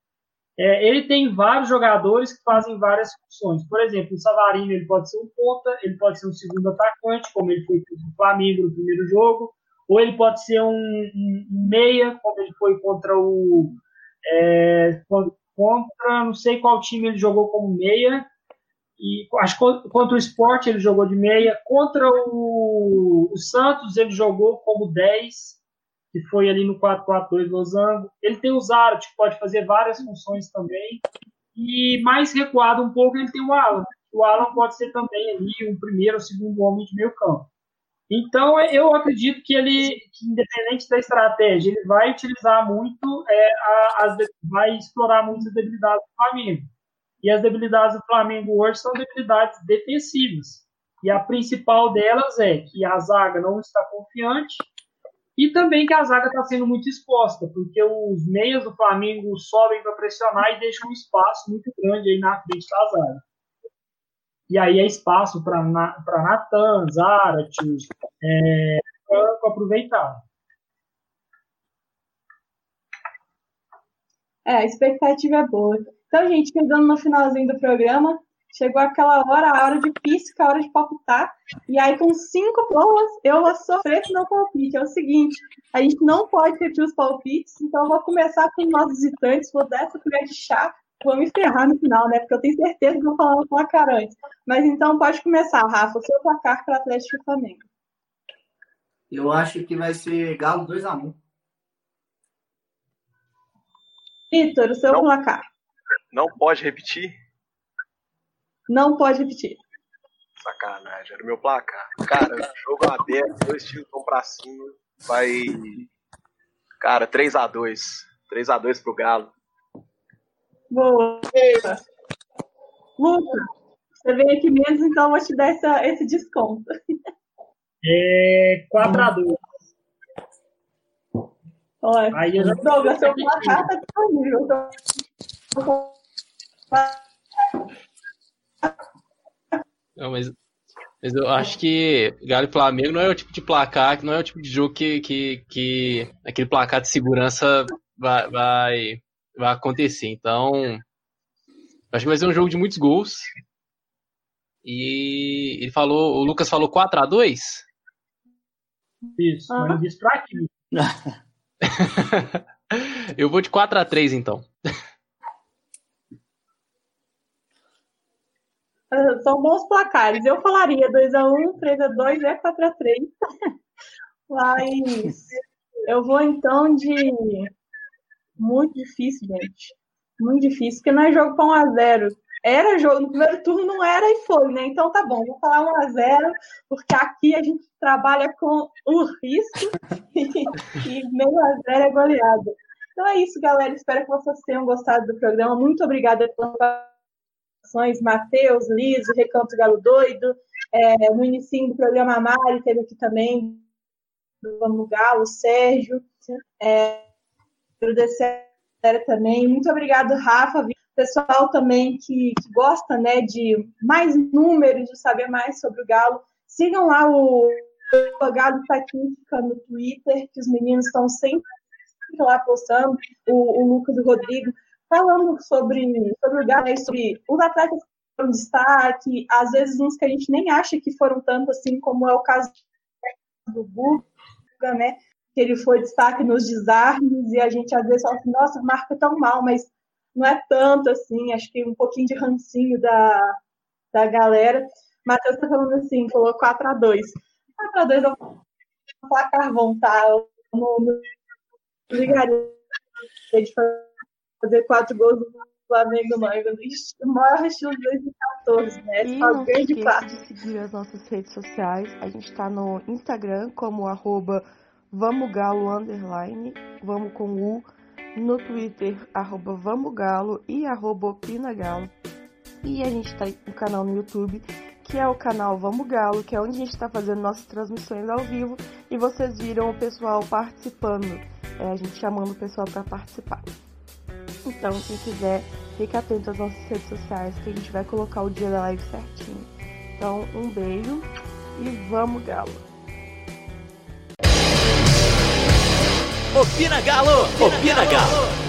É, ele tem vários jogadores que fazem várias funções. Por exemplo, o Savarino ele pode ser um ponta, ele pode ser um segundo atacante, como ele foi contra o Flamengo no primeiro jogo, ou ele pode ser um, um meia, como ele foi contra o é, contra não sei qual time ele jogou como meia e acho contra o Sport ele jogou de meia, contra o, o Santos ele jogou como 10 que foi ali no 4-4-2 losango. Ele tem o Zarat, que pode fazer várias funções também. E mais recuado um pouco, ele tem o Alan. O Alan pode ser também ali o primeiro ou segundo homem de meio campo. Então, eu acredito que ele, que independente da estratégia, ele vai utilizar muito, é, as, vai explorar muito as debilidades do Flamengo. E as debilidades do Flamengo hoje são debilidades defensivas. E a principal delas é que a zaga não está confiante e também que a zaga está sendo muito exposta, porque os meias do Flamengo sobem para pressionar e deixam um espaço muito grande aí na frente da zaga. E aí é espaço para Natan, Zarat, é, aproveitar. É, a expectativa é boa. Então, gente, chegando no finalzinho do programa, chegou aquela hora, a hora de pisca, a hora de palpitar. E aí, com cinco bolas, eu vou sofrer com meu palpite. É o seguinte: a gente não pode repetir os palpites, então eu vou começar com os nossos visitantes, vou dar essa colher de chá, vou me ferrar no final, né? Porque eu tenho certeza que vou falar o placar antes. Mas então pode começar, Rafa, o seu placar para Atlético e Flamengo. Eu acho que vai ser Galo 2x1. Vitor, o seu não, placar. Não pode repetir? Não pode repetir. Sacanagem, era o meu placar. Cara, jogo aberto, dois times vão pra cima. Vai. Cara, 3x2. 3x2 pro Galo. Boa. Lucas, você veio aqui mesmo, então eu vou te dar essa, esse desconto. É 4x2. Olha, Aí eu... Douglas, seu placar tá disponível. Não, mas, mas eu acho que Galo e Flamengo não é o tipo de placar, não é o tipo de jogo que, que, que aquele placar de segurança vai, vai, vai acontecer. Então, acho que vai ser um jogo de muitos gols. E ele falou, o Lucas falou 4 a 2 Isso, mas disse pra aqui. eu vou de 4 a 3 então. São bons placares. Eu falaria 2x1, 3x2 é 4x3. Mas eu vou então de. Muito difícil, gente. Muito difícil, porque não é jogo para 1x0. Era jogo, no primeiro turno não era e foi, né? Então tá bom, vou falar 1x0, porque aqui a gente trabalha com o risco e, meio a zero é goleada. Então é isso, galera. Espero que vocês tenham gostado do programa. Muito obrigada pelas participações, Matheus, Liso, Recanto Galo Doido. É, no início do programa, Mari teve aqui também, Vamos Galo, Sérgio. É, também. Muito obrigado, Rafa. Pessoal também que, que gosta né, de mais números, de saber mais sobre o Galo. Sigam lá o, o Galo Estatística no Twitter, que os meninos estão sempre lá postando. O, o Lucas e o Rodrigo falando sobre, sobre o Galo, sobre os atletas que foram destaque, às vezes uns que a gente nem acha que foram tanto assim, como é o caso do Guga, né? Que ele foi destaque nos desarmes, e a gente às vezes fala assim, nossa, marca tão mal, mas não é tanto assim, acho que um pouquinho de rancinho da, da galera. Matheus tá falando assim, falou 4x2. 4x2 é um placar bom, tá? Eu não, não ligaria de fazer fazer quatro gols no Flamengo, não. O maior estilo de 2014, né? E não se esqueça de seguir as nossas redes sociais. A gente está no Instagram como arroba vamogalo, underline, vamos com U. No Twitter, arroba vamogalo e arroba opinagalo. E a gente está no canal no YouTube, que é o canal Vamos Galo, que é onde a gente está fazendo nossas transmissões ao vivo. E vocês viram o pessoal participando, é, a gente chamando o pessoal para participar. Então, quem quiser, fique atento às nossas redes sociais que a gente vai colocar o dia da live certinho. Então, um beijo e vamos, Galo! Opina Galo! Opina, Opina Galo! Galo.